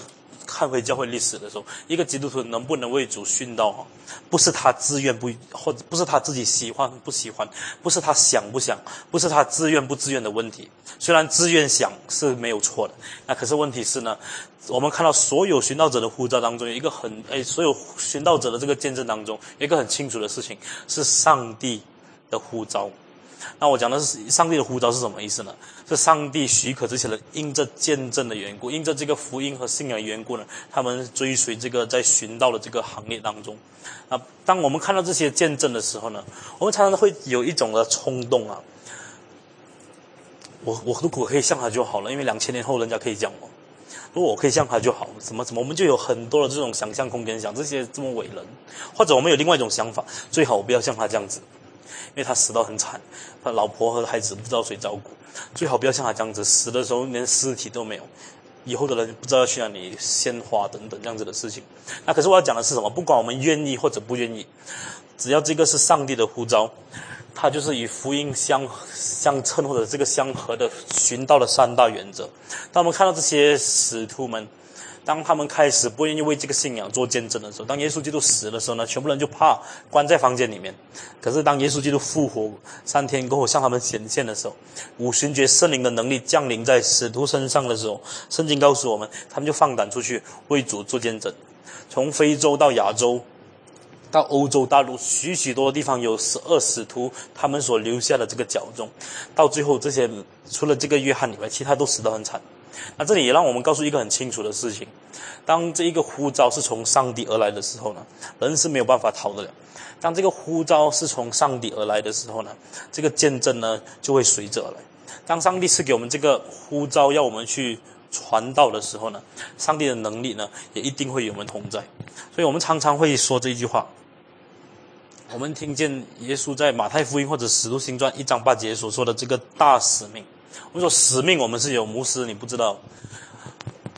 看回教会历史的时候，一个基督徒能不能为主殉道？不是他自愿不，或者不是他自己喜欢不喜欢，不是他想不想，不是他自愿不自愿的问题。虽然自愿想是没有错的，那可是问题是呢，我们看到所有寻道者的呼召当中，有一个很哎，所有寻道者的这个见证当中，一个很清楚的事情，是上帝的呼召。那我讲的是上帝的呼召是什么意思呢？是上帝许可这些人因着见证的缘故，因着这个福音和信仰的缘故呢，他们追随这个在寻道的这个行业当中。啊，当我们看到这些见证的时候呢，我们常常会有一种的冲动啊。我我如果可以像他就好了，因为两千年后人家可以讲我，如果我可以像他就好，怎么怎么，我们就有很多的这种想象空间，想这些这么伟人，或者我们有另外一种想法，最好我不要像他这样子。因为他死到很惨，他老婆和孩子不知道谁照顾，最好不要像他这样子，死的时候连尸体都没有，以后的人不知道要去哪里献花等等这样子的事情。那可是我要讲的是什么？不管我们愿意或者不愿意，只要这个是上帝的呼召，他就是与福音相相称或者这个相合的寻道的三大原则。当我们看到这些使徒们。当他们开始不愿意为这个信仰做见证的时候，当耶稣基督死的时候呢，全部人就怕关在房间里面。可是当耶稣基督复活三天过后向他们显现的时候，五旬节圣灵的能力降临在使徒身上的时候，圣经告诉我们，他们就放胆出去为主做见证。从非洲到亚洲，到欧洲大陆，许许多地方有十二使徒，他们所留下的这个脚踪，到最后这些除了这个约翰以外，其他都死得很惨。那这里也让我们告诉一个很清楚的事情：当这一个呼召是从上帝而来的时候呢，人是没有办法逃得了；当这个呼召是从上帝而来的时候呢，这个见证呢就会随着而来。当上帝赐给我们这个呼召，要我们去传道的时候呢，上帝的能力呢也一定会与我们同在。所以我们常常会说这一句话：我们听见耶稣在马太福音或者使徒行传一章八节所说的这个大使命。我们说使命，我们是有牧师，你不知道；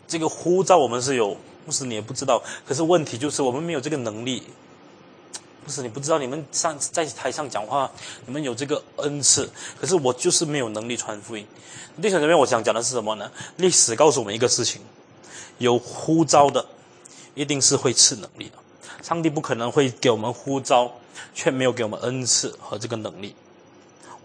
这个呼召，我们是有牧师，你也不知道。可是问题就是，我们没有这个能力。不是你不知道，你们上在台上讲话，你们有这个恩赐，可是我就是没有能力传福音。弟兄这边，我想讲的是什么呢？历史告诉我们一个事情：有呼召的，一定是会赐能力的。上帝不可能会给我们呼召，却没有给我们恩赐和这个能力。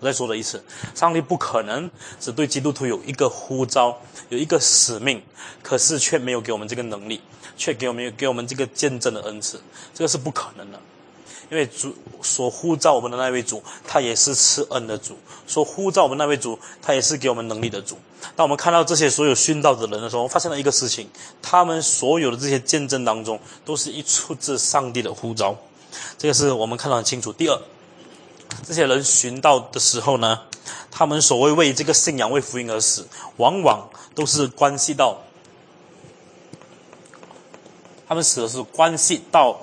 我再说了一次，上帝不可能只对基督徒有一个呼召，有一个使命，可是却没有给我们这个能力，却给我们给我们这个见证的恩赐，这个是不可能的。因为主所呼召我们的那位主，他也是赐恩的主；所呼召我们那位主，他也是给我们能力的主。当我们看到这些所有殉道的人的时候，发现了一个事情：他们所有的这些见证当中，都是一出自上帝的呼召。这个是我们看到很清楚。第二。这些人寻道的时候呢，他们所谓为这个信仰、为福音而死，往往都是关系到他们死的是关系到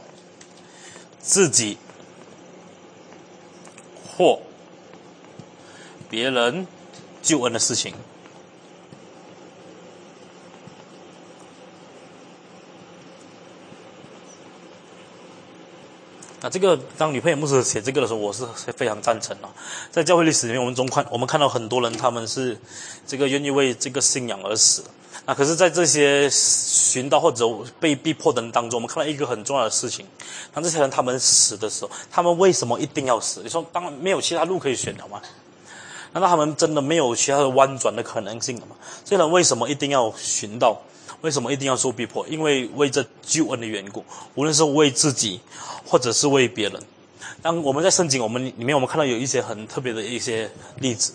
自己或别人救恩的事情。那这个当女朋友牧师写这个的时候，我是非常赞成的。在教会历史里面，我们中看我们看到很多人，他们是这个愿意为这个信仰而死。那可是，在这些寻道或者被逼迫的人当中，我们看到一个很重要的事情：当这些人他们死的时候，他们为什么一定要死？你说，当没有其他路可以选了吗？难道他们真的没有其他的弯转的可能性了吗？这些人为什么一定要寻道？为什么一定要受逼迫？因为为这救恩的缘故，无论是为自己，或者是为别人。当我们在圣经我们里面，我们看到有一些很特别的一些例子，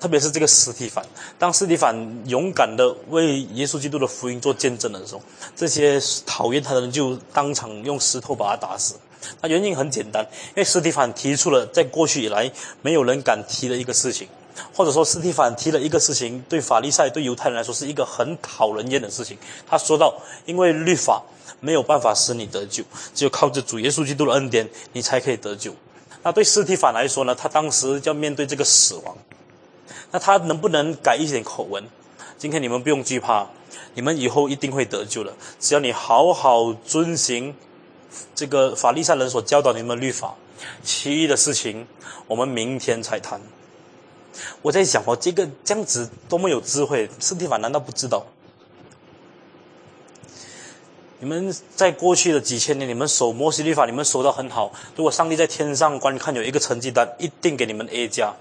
特别是这个斯提凡。当斯提凡勇敢的为耶稣基督的福音做见证的时候，这些讨厌他的人就当场用石头把他打死。那原因很简单，因为斯提凡提出了在过去以来没有人敢提的一个事情。或者说，斯蒂凡提了一个事情，对法利赛、对犹太人来说是一个很讨人厌的事情。他说到：“因为律法没有办法使你得救，只有靠着主耶稣基督的恩典，你才可以得救。”那对斯蒂凡来说呢？他当时要面对这个死亡，那他能不能改一点口吻？今天你们不用惧怕，你们以后一定会得救的。只要你好好遵行这个法利赛人所教导你们的律法，其余的事情我们明天才谈。我在想哦，这个这样子多么有智慧！斯蒂凡难道不知道？你们在过去的几千年，你们守摩西律法，你们守得很好。如果上帝在天上观看有一个成绩单，一定给你们 A 加。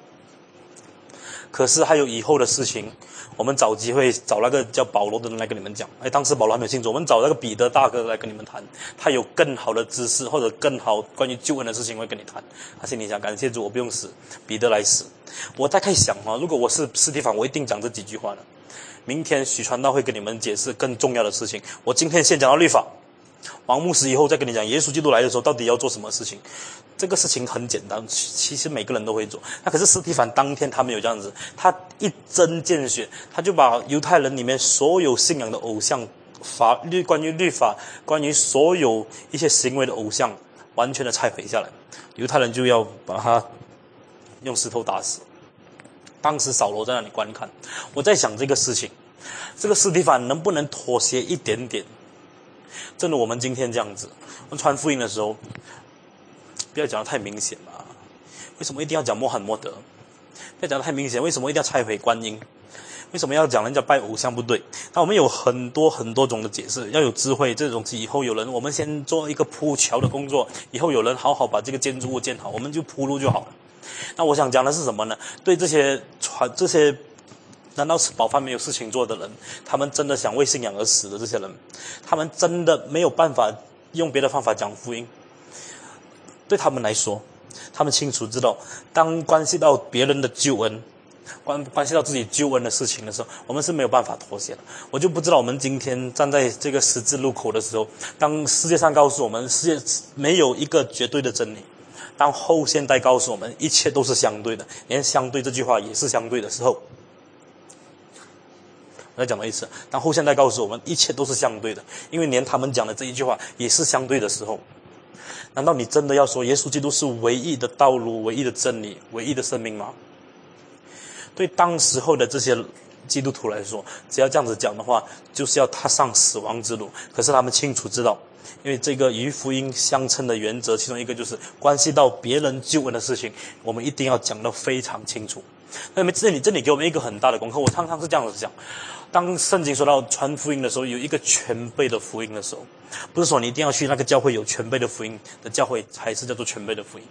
可是还有以后的事情。我们找机会找那个叫保罗的人来跟你们讲。哎，当时保罗还没有信主，我们找那个彼得大哥来跟你们谈，他有更好的知识或者更好关于救恩的事情会跟你谈。他心里想：感谢主，我不用死，彼得来死。我大概想啊，如果我是斯蒂凡，我一定讲这几句话的。明天许传道会跟你们解释更重要的事情。我今天先讲到律法。王牧师以后再跟你讲，耶稣基督来的时候到底要做什么事情？这个事情很简单，其实每个人都会做。那可是斯蒂凡当天他没有这样子，他一针见血，他就把犹太人里面所有信仰的偶像法律、关于律法、关于所有一些行为的偶像，完全的拆毁下来。犹太人就要把他用石头打死。当时扫罗在那里观看，我在想这个事情，这个斯蒂凡能不能妥协一点点？正如我们今天这样子，我们传福音的时候，不要讲的太明显嘛。为什么一定要讲穆罕默德？不要讲的太明显。为什么一定要拆毁观音？为什么要讲人家拜偶像不对？那我们有很多很多种的解释，要有智慧。这种以后有人，我们先做一个铺桥的工作，以后有人好好把这个建筑物建好，我们就铺路就好了。那我想讲的是什么呢？对这些传这些。难道吃饱饭没有事情做的人，他们真的想为信仰而死的这些人，他们真的没有办法用别的方法讲福音？对他们来说，他们清楚知道，当关系到别人的救恩，关关系到自己救恩的事情的时候，我们是没有办法妥协的。我就不知道我们今天站在这个十字路口的时候，当世界上告诉我们世界没有一个绝对的真理，当后现代告诉我们一切都是相对的，连相对这句话也是相对的时候。我再讲到一次，当后现代告诉我们一切都是相对的，因为连他们讲的这一句话也是相对的时候，难道你真的要说耶稣基督是唯一的道路、唯一的真理、唯一的生命吗？对当时候的这些基督徒来说，只要这样子讲的话，就是要踏上死亡之路。可是他们清楚知道，因为这个与福音相称的原则，其中一个就是关系到别人救恩的事情，我们一定要讲得非常清楚。那么这里这里给我们一个很大的功课。我常常是这样子讲：当圣经说到传福音的时候，有一个全备的福音的时候，不是说你一定要去那个教会有全备的福音的教会才是叫做全备的福音。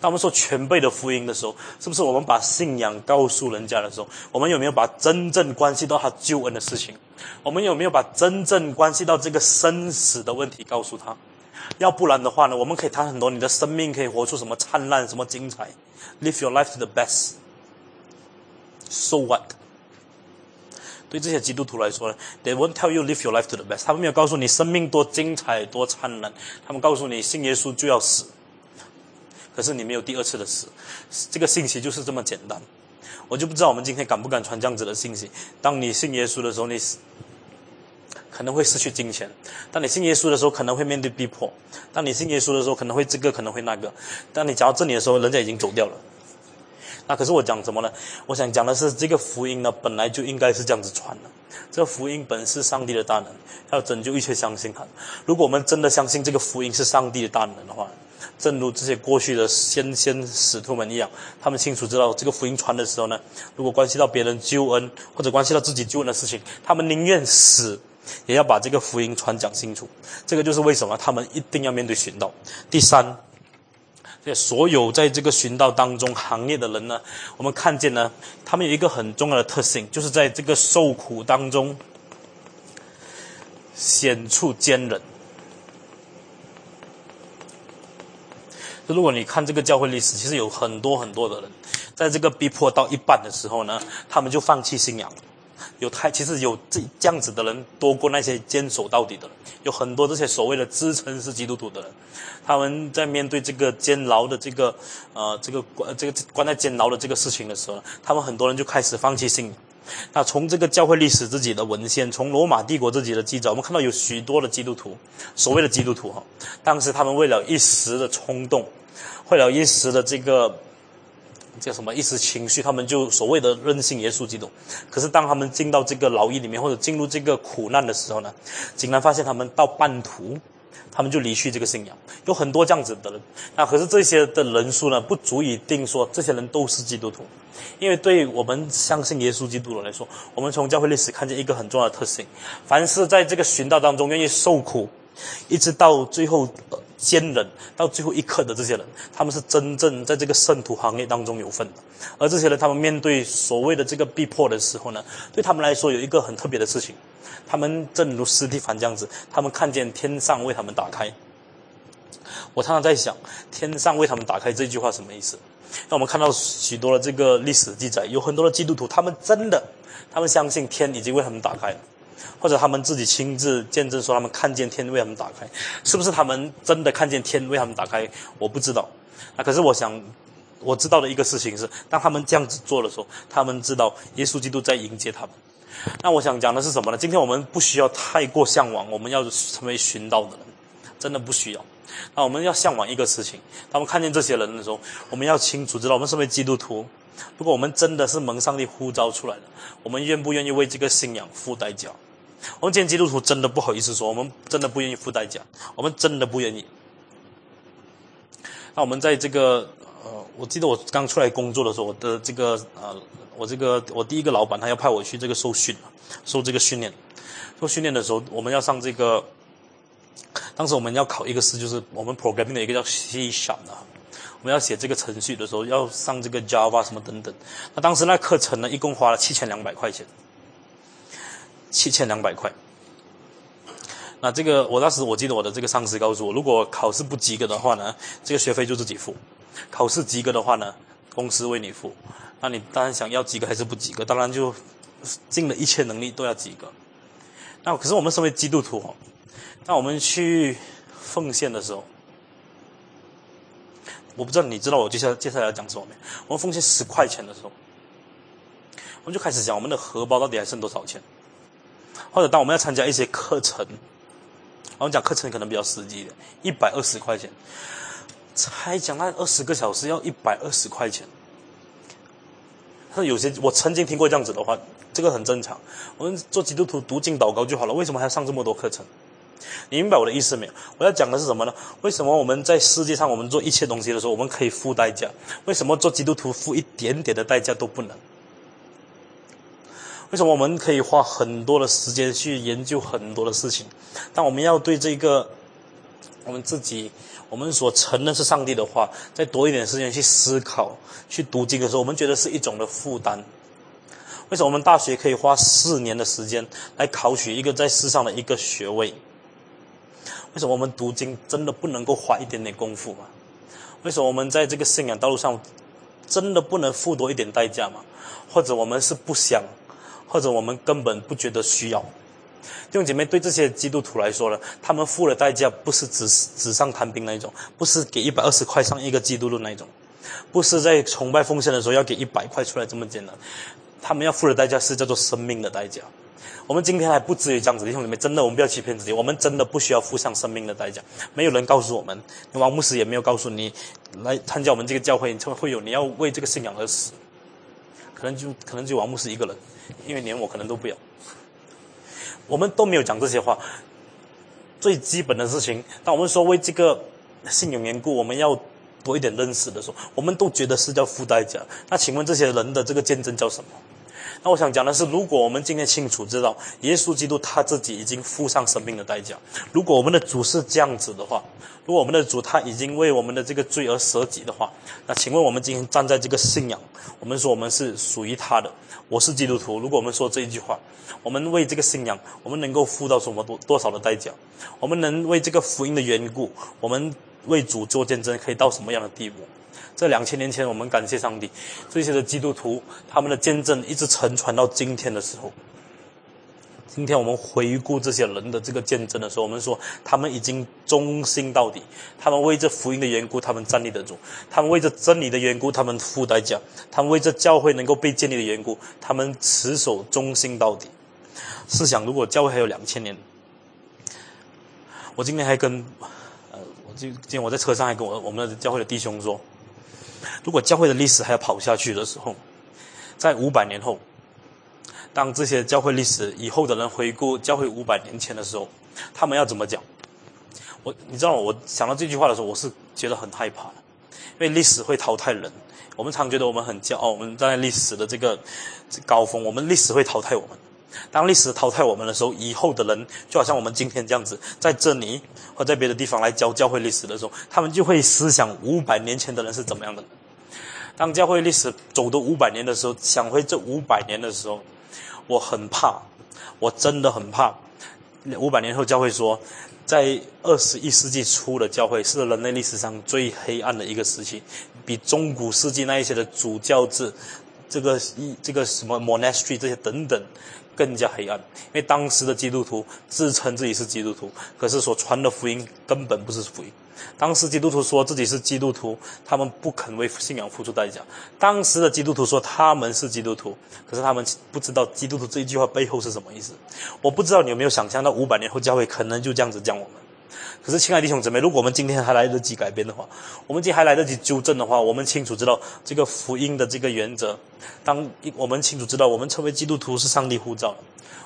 当我们说全备的福音的时候，是不是我们把信仰告诉人家的时候，我们有没有把真正关系到他救恩的事情？我们有没有把真正关系到这个生死的问题告诉他？要不然的话呢，我们可以谈很多，你的生命可以活出什么灿烂、什么精彩，live your life to the best。So what？对这些基督徒来说呢，they won't tell you live your life to the best。他们没有告诉你生命多精彩、多灿烂，他们告诉你信耶稣就要死。可是你没有第二次的死，这个信息就是这么简单。我就不知道我们今天敢不敢传这样子的信息。当你信耶稣的时候，你可能会失去金钱；当你信耶稣的时候，可能会面对逼迫；当你信耶稣的时候，可能会这个，可能会那个。当你讲到这里的时候，人家已经走掉了。那可是我讲什么呢？我想讲的是，这个福音呢，本来就应该是这样子传的。这个福音本是上帝的大能，要拯救一切相信他。如果我们真的相信这个福音是上帝的大能的话，正如这些过去的先先使徒们一样，他们清楚知道这个福音传的时候呢，如果关系到别人救恩或者关系到自己救恩的事情，他们宁愿死，也要把这个福音传讲清楚。这个就是为什么他们一定要面对寻道。第三，这所有在这个寻道当中行业的人呢，我们看见呢，他们有一个很重要的特性，就是在这个受苦当中显出坚韧。就如果你看这个教会历史，其实有很多很多的人，在这个逼迫到一半的时候呢，他们就放弃信仰。有太其实有这这样子的人多过那些坚守到底的人。有很多这些所谓的自称是基督徒的人，他们在面对这个监牢的这个呃这个关这个关在监牢的这个事情的时候，他们很多人就开始放弃信仰。那从这个教会历史自己的文献，从罗马帝国自己的记载，我们看到有许多的基督徒，所谓的基督徒哈，当时他们为了一时的冲动，为了一时的这个叫什么一时情绪，他们就所谓的任性耶稣基督。可是当他们进到这个牢狱里面，或者进入这个苦难的时候呢，竟然发现他们到半途。他们就离去这个信仰，有很多这样子的人。那可是这些的人数呢，不足以定说这些人都是基督徒，因为对我们相信耶稣基督的人来说，我们从教会历史看见一个很重要的特性：凡是在这个寻道当中愿意受苦，一直到最后坚忍到最后一刻的这些人，他们是真正在这个圣徒行业当中有份的。而这些人，他们面对所谓的这个逼迫的时候呢，对他们来说有一个很特别的事情。他们正如斯蒂凡这样子，他们看见天上为他们打开。我常常在想，天上为他们打开这句话什么意思？那我们看到许多的这个历史记载，有很多的基督徒，他们真的，他们相信天已经为他们打开了，或者他们自己亲自见证说他们看见天为他们打开，是不是他们真的看见天为他们打开？我不知道。那可是我想，我知道的一个事情是，当他们这样子做的时候，他们知道耶稣基督在迎接他们。那我想讲的是什么呢？今天我们不需要太过向往，我们要成为寻道的人，真的不需要。那我们要向往一个事情：当我们看见这些人的时候，我们要清楚知道，我们身为基督徒，如果我们真的是蒙上帝呼召出来的，我们愿不愿意为这个信仰付代价？我们今天基督徒真的不好意思说，我们真的不愿意付代价，我们真的不愿意。那我们在这个，我记得我刚出来工作的时候，我的这个呃。我这个我第一个老板他要派我去这个受训受这个训练。受训练的时候，我们要上这个，当时我们要考一个试，就是我们 programming 的一个叫 C sharp 的，我们要写这个程序的时候要上这个 Java 什么等等。那当时那课程呢，一共花了七千两百块钱，七千两百块。那这个我当时我记得我的这个上司告诉我，如果考试不及格的话呢，这个学费就自己付；考试及格的话呢，公司为你付。那你当然想要及格还是不及格？当然就尽了一切能力都要及格。那可是我们身为基督徒哦，那我们去奉献的时候，我不知道你知道我接下来接下来要讲什么没？我们奉献十块钱的时候，我们就开始讲我们的荷包到底还剩多少钱？或者当我们要参加一些课程，我们讲课程可能比较实际一点，一百二十块钱，才讲那二十个小时要一百二十块钱。那有些我曾经听过这样子的话，这个很正常。我们做基督徒读经祷告就好了，为什么还要上这么多课程？你明白我的意思没有？我要讲的是什么呢？为什么我们在世界上我们做一切东西的时候，我们可以付代价？为什么做基督徒付一点点的代价都不能？为什么我们可以花很多的时间去研究很多的事情？但我们要对这个我们自己，我们所承认是上帝的话，再多一点时间去思考、去读经的时候，我们觉得是一种的负担。为什么我们大学可以花四年的时间来考取一个在世上的一个学位？为什么我们读经真的不能够花一点点功夫吗？为什么我们在这个信仰道路上真的不能付多一点代价吗？或者我们是不想，或者我们根本不觉得需要？弟兄姐妹，对这些基督徒来说呢，他们付的代价不是纸纸上谈兵那一种，不是给一百二十块上一个基督的那一种，不是在崇拜奉献的时候要给一百块出来这么简单。他们要付的代价是叫做生命的代价。我们今天还不至于这样子，弟兄姐妹，真的，我们不要欺骗自己，我们真的不需要付上生命的代价。没有人告诉我们，王牧师也没有告诉你，来参加我们这个教会，会会有你要为这个信仰而死。可能就可能就王牧师一个人，因为连我可能都不要。我们都没有讲这些话。最基本的事情，当我们说为这个信仰缘故，我们要多一点认识的时候，我们都觉得是叫附带价。那请问这些人的这个见证叫什么？那我想讲的是，如果我们今天清楚知道耶稣基督他自己已经付上生命的代价，如果我们的主是这样子的话，如果我们的主他已经为我们的这个罪而舍己的话，那请问我们今天站在这个信仰，我们说我们是属于他的，我是基督徒。如果我们说这一句话，我们为这个信仰，我们能够付到什么多多少的代价？我们能为这个福音的缘故，我们为主做见证，可以到什么样的地步？这两千年前，我们感谢上帝，这些的基督徒他们的见证一直承传到今天的时候。今天我们回顾这些人的这个见证的时候，我们说他们已经忠心到底，他们为这福音的缘故，他们站立得住；他们为这真理的缘故，他们付代价；他们为这教会能够被建立的缘故，他们持守忠心到底。试想，如果教会还有两千年，我今天还跟呃，我今今天我在车上还跟我我们的教会的弟兄说。如果教会的历史还要跑下去的时候，在五百年后，当这些教会历史以后的人回顾教会五百年前的时候，他们要怎么讲？我你知道，我想到这句话的时候，我是觉得很害怕的，因为历史会淘汰人。我们常觉得我们很骄傲，我们站在历史的这个高峰，我们历史会淘汰我们。当历史淘汰我们的时候，以后的人就好像我们今天这样子，在这里或在别的地方来教教会历史的时候，他们就会思想五百年前的人是怎么样的。当教会历史走的五百年的时候，想回这五百年的时候，我很怕，我真的很怕。五百年后教会说，在二十一世纪初的教会是人类历史上最黑暗的一个时期，比中古世纪那一些的主教制，这个一这个什么 monastery 这些等等。更加黑暗，因为当时的基督徒自称自己是基督徒，可是所传的福音根本不是福音。当时基督徒说自己是基督徒，他们不肯为信仰付出代价。当时的基督徒说他们是基督徒，可是他们不知道基督徒这一句话背后是什么意思。我不知道你有没有想象到五百年后教会可能就这样子讲我们。可是，亲爱的弟兄姊妹，如果我们今天还来得及改变的话，我们今天还来得及纠正的话，我们清楚知道这个福音的这个原则。当我们清楚知道我们成为基督徒是上帝护照，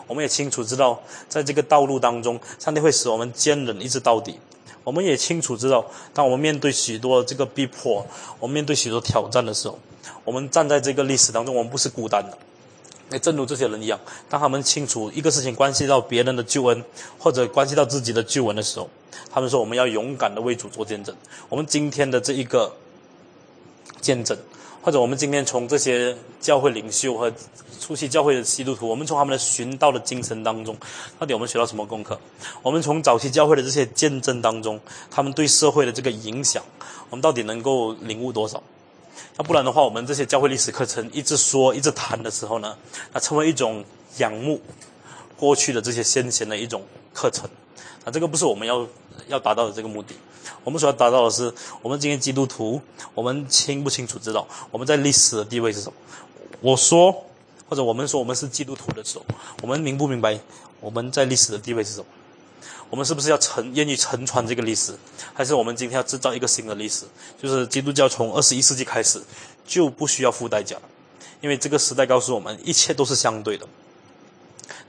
我们也清楚知道，在这个道路当中，上帝会使我们坚忍一直到底。我们也清楚知道，当我们面对许多这个逼迫，我们面对许多挑战的时候，我们站在这个历史当中，我们不是孤单的。那正如这些人一样，当他们清楚一个事情关系到别人的救恩，或者关系到自己的救恩的时候，他们说我们要勇敢的为主做见证。我们今天的这一个见证，或者我们今天从这些教会领袖和初期教会的基督徒，我们从他们的寻道的精神当中，到底我们学到什么功课？我们从早期教会的这些见证当中，他们对社会的这个影响，我们到底能够领悟多少？那不然的话，我们这些教会历史课程一直说、一直谈的时候呢，那成为一种仰慕过去的这些先贤的一种课程。啊，这个不是我们要要达到的这个目的。我们所要达到的是，我们今天基督徒，我们清不清楚知道我们在历史的地位是什么？我说，或者我们说我们是基督徒的时候，我们明不明白我们在历史的地位是什么？我们是不是要承愿意承传这个历史，还是我们今天要制造一个新的历史？就是基督教从二十一世纪开始就不需要付代价，因为这个时代告诉我们一切都是相对的。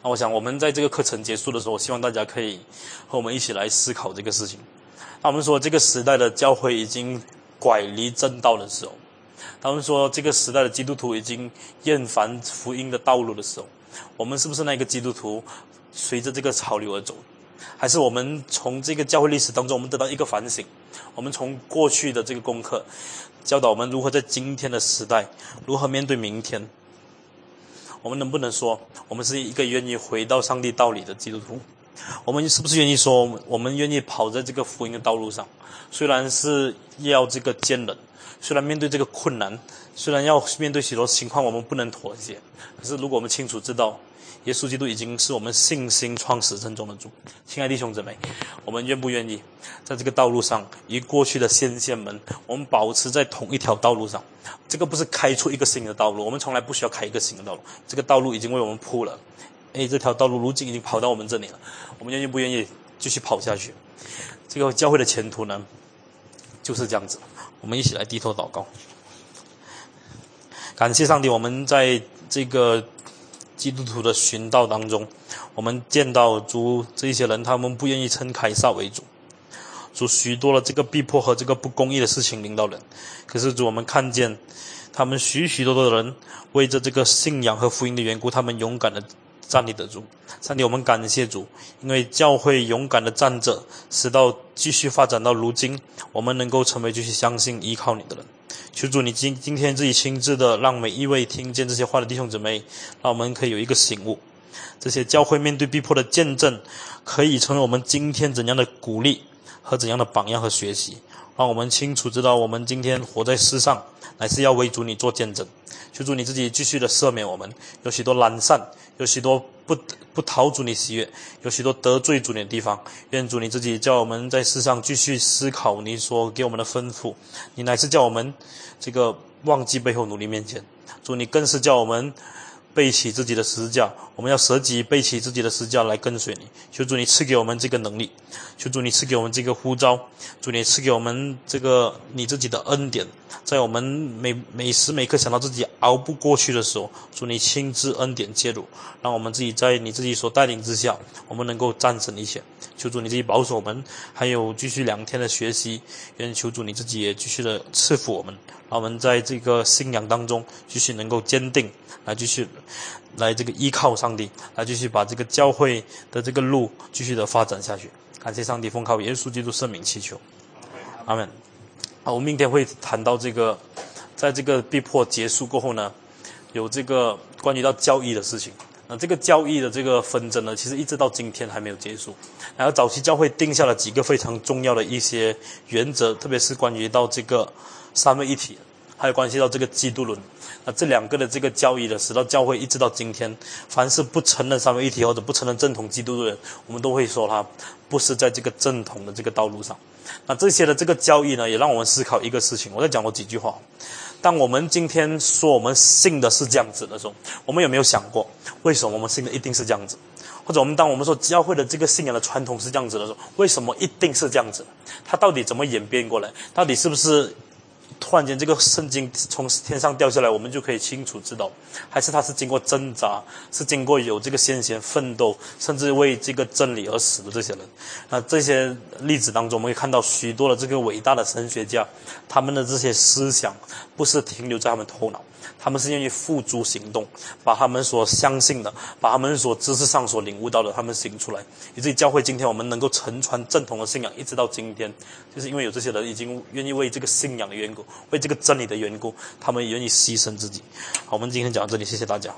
那我想，我们在这个课程结束的时候，希望大家可以和我们一起来思考这个事情。那我们说，这个时代的教会已经拐离正道的时候，他们说，这个时代的基督徒已经厌烦福音的道路的时候，我们是不是那个基督徒，随着这个潮流而走？还是我们从这个教会历史当中，我们得到一个反省？我们从过去的这个功课，教导我们如何在今天的时代，如何面对明天？我们能不能说，我们是一个愿意回到上帝道理的基督徒？我们是不是愿意说，我们愿意跑在这个福音的道路上？虽然是要这个坚忍，虽然面对这个困难，虽然要面对许多情况，我们不能妥协。可是，如果我们清楚知道，耶稣基督已经是我们信心创始正中的主，亲爱的弟兄姊妹，我们愿不愿意在这个道路上与过去的先贤们，我们保持在同一条道路上？这个不是开出一个新的道路，我们从来不需要开一个新的道路，这个道路已经为我们铺了。哎，这条道路如今已经跑到我们这里了，我们愿意不愿意继续跑下去？这个教会的前途呢，就是这样子。我们一起来低头祷告，感谢上帝，我们在这个。基督徒的寻道当中，我们见到主这些人，他们不愿意称凯撒为主，主许多的这个逼迫和这个不公义的事情领导人。可是主，我们看见他们许许多多的人为着这个信仰和福音的缘故，他们勇敢的站立得住。上帝，我们感谢主，因为教会勇敢的站着，使到继续发展到如今，我们能够成为继续相信依靠你的人。求主，你今今天自己亲自的，让每一位听见这些话的弟兄姊妹，让我们可以有一个醒悟。这些教会面对逼迫的见证，可以成为我们今天怎样的鼓励和怎样的榜样和学习，让我们清楚知道，我们今天活在世上，乃是要为主你做见证。求主你自己继续的赦免我们，有许多懒散，有许多不不讨主你喜悦，有许多得罪主你的地方。愿主你自己叫我们在世上继续思考你所给我们的吩咐，你乃是叫我们这个忘记背后努力面前。主你更是叫我们。背起自己的十字架，我们要舍己背起自己的十字架来跟随你。求主你赐给我们这个能力，求主你赐给我们这个呼召，主你赐给我们这个你自己的恩典，在我们每每时每刻想到自己熬不过去的时候，主你亲自恩典介入，让我们自己在你自己所带领之下，我们能够战胜一切。求主你自己保守我们，还有继续两天的学习，愿求主你自己也继续的赐福我们。我们在这个信仰当中继续能够坚定，来继续来这个依靠上帝，来继续把这个教会的这个路继续的发展下去。感谢上帝，奉靠耶稣基督圣名祈求，阿门。好，我们明天会谈到这个，在这个逼迫结束过后呢，有这个关于到教义的事情。那这个教义的这个纷争呢，其实一直到今天还没有结束。然后早期教会定下了几个非常重要的一些原则，特别是关于到这个。三位一体，还有关系到这个基督论，那这两个的这个教义的，使到教会一直到今天，凡是不承认三位一体或者不承认正统基督论，我们都会说他不是在这个正统的这个道路上。那这些的这个教义呢，也让我们思考一个事情。我再讲过几句话。当我们今天说我们信的是这样子的时候，我们有没有想过，为什么我们信的一定是这样子？或者我们当我们说教会的这个信仰的传统是这样子的时候，为什么一定是这样子？它到底怎么演变过来？到底是不是？突然间，这个圣经从天上掉下来，我们就可以清楚知道，还是他是经过挣扎，是经过有这个先贤奋斗，甚至为这个真理而死的这些人。那这些例子当中，我们可以看到许多的这个伟大的神学家，他们的这些思想不是停留在他们头脑。他们是愿意付诸行动，把他们所相信的，把他们所知识上所领悟到的，他们行出来。以至于教会今天我们能够承传正统的信仰，一直到今天，就是因为有这些人已经愿意为这个信仰的缘故，为这个真理的缘故，他们愿意牺牲自己。好，我们今天讲到这里，谢谢大家。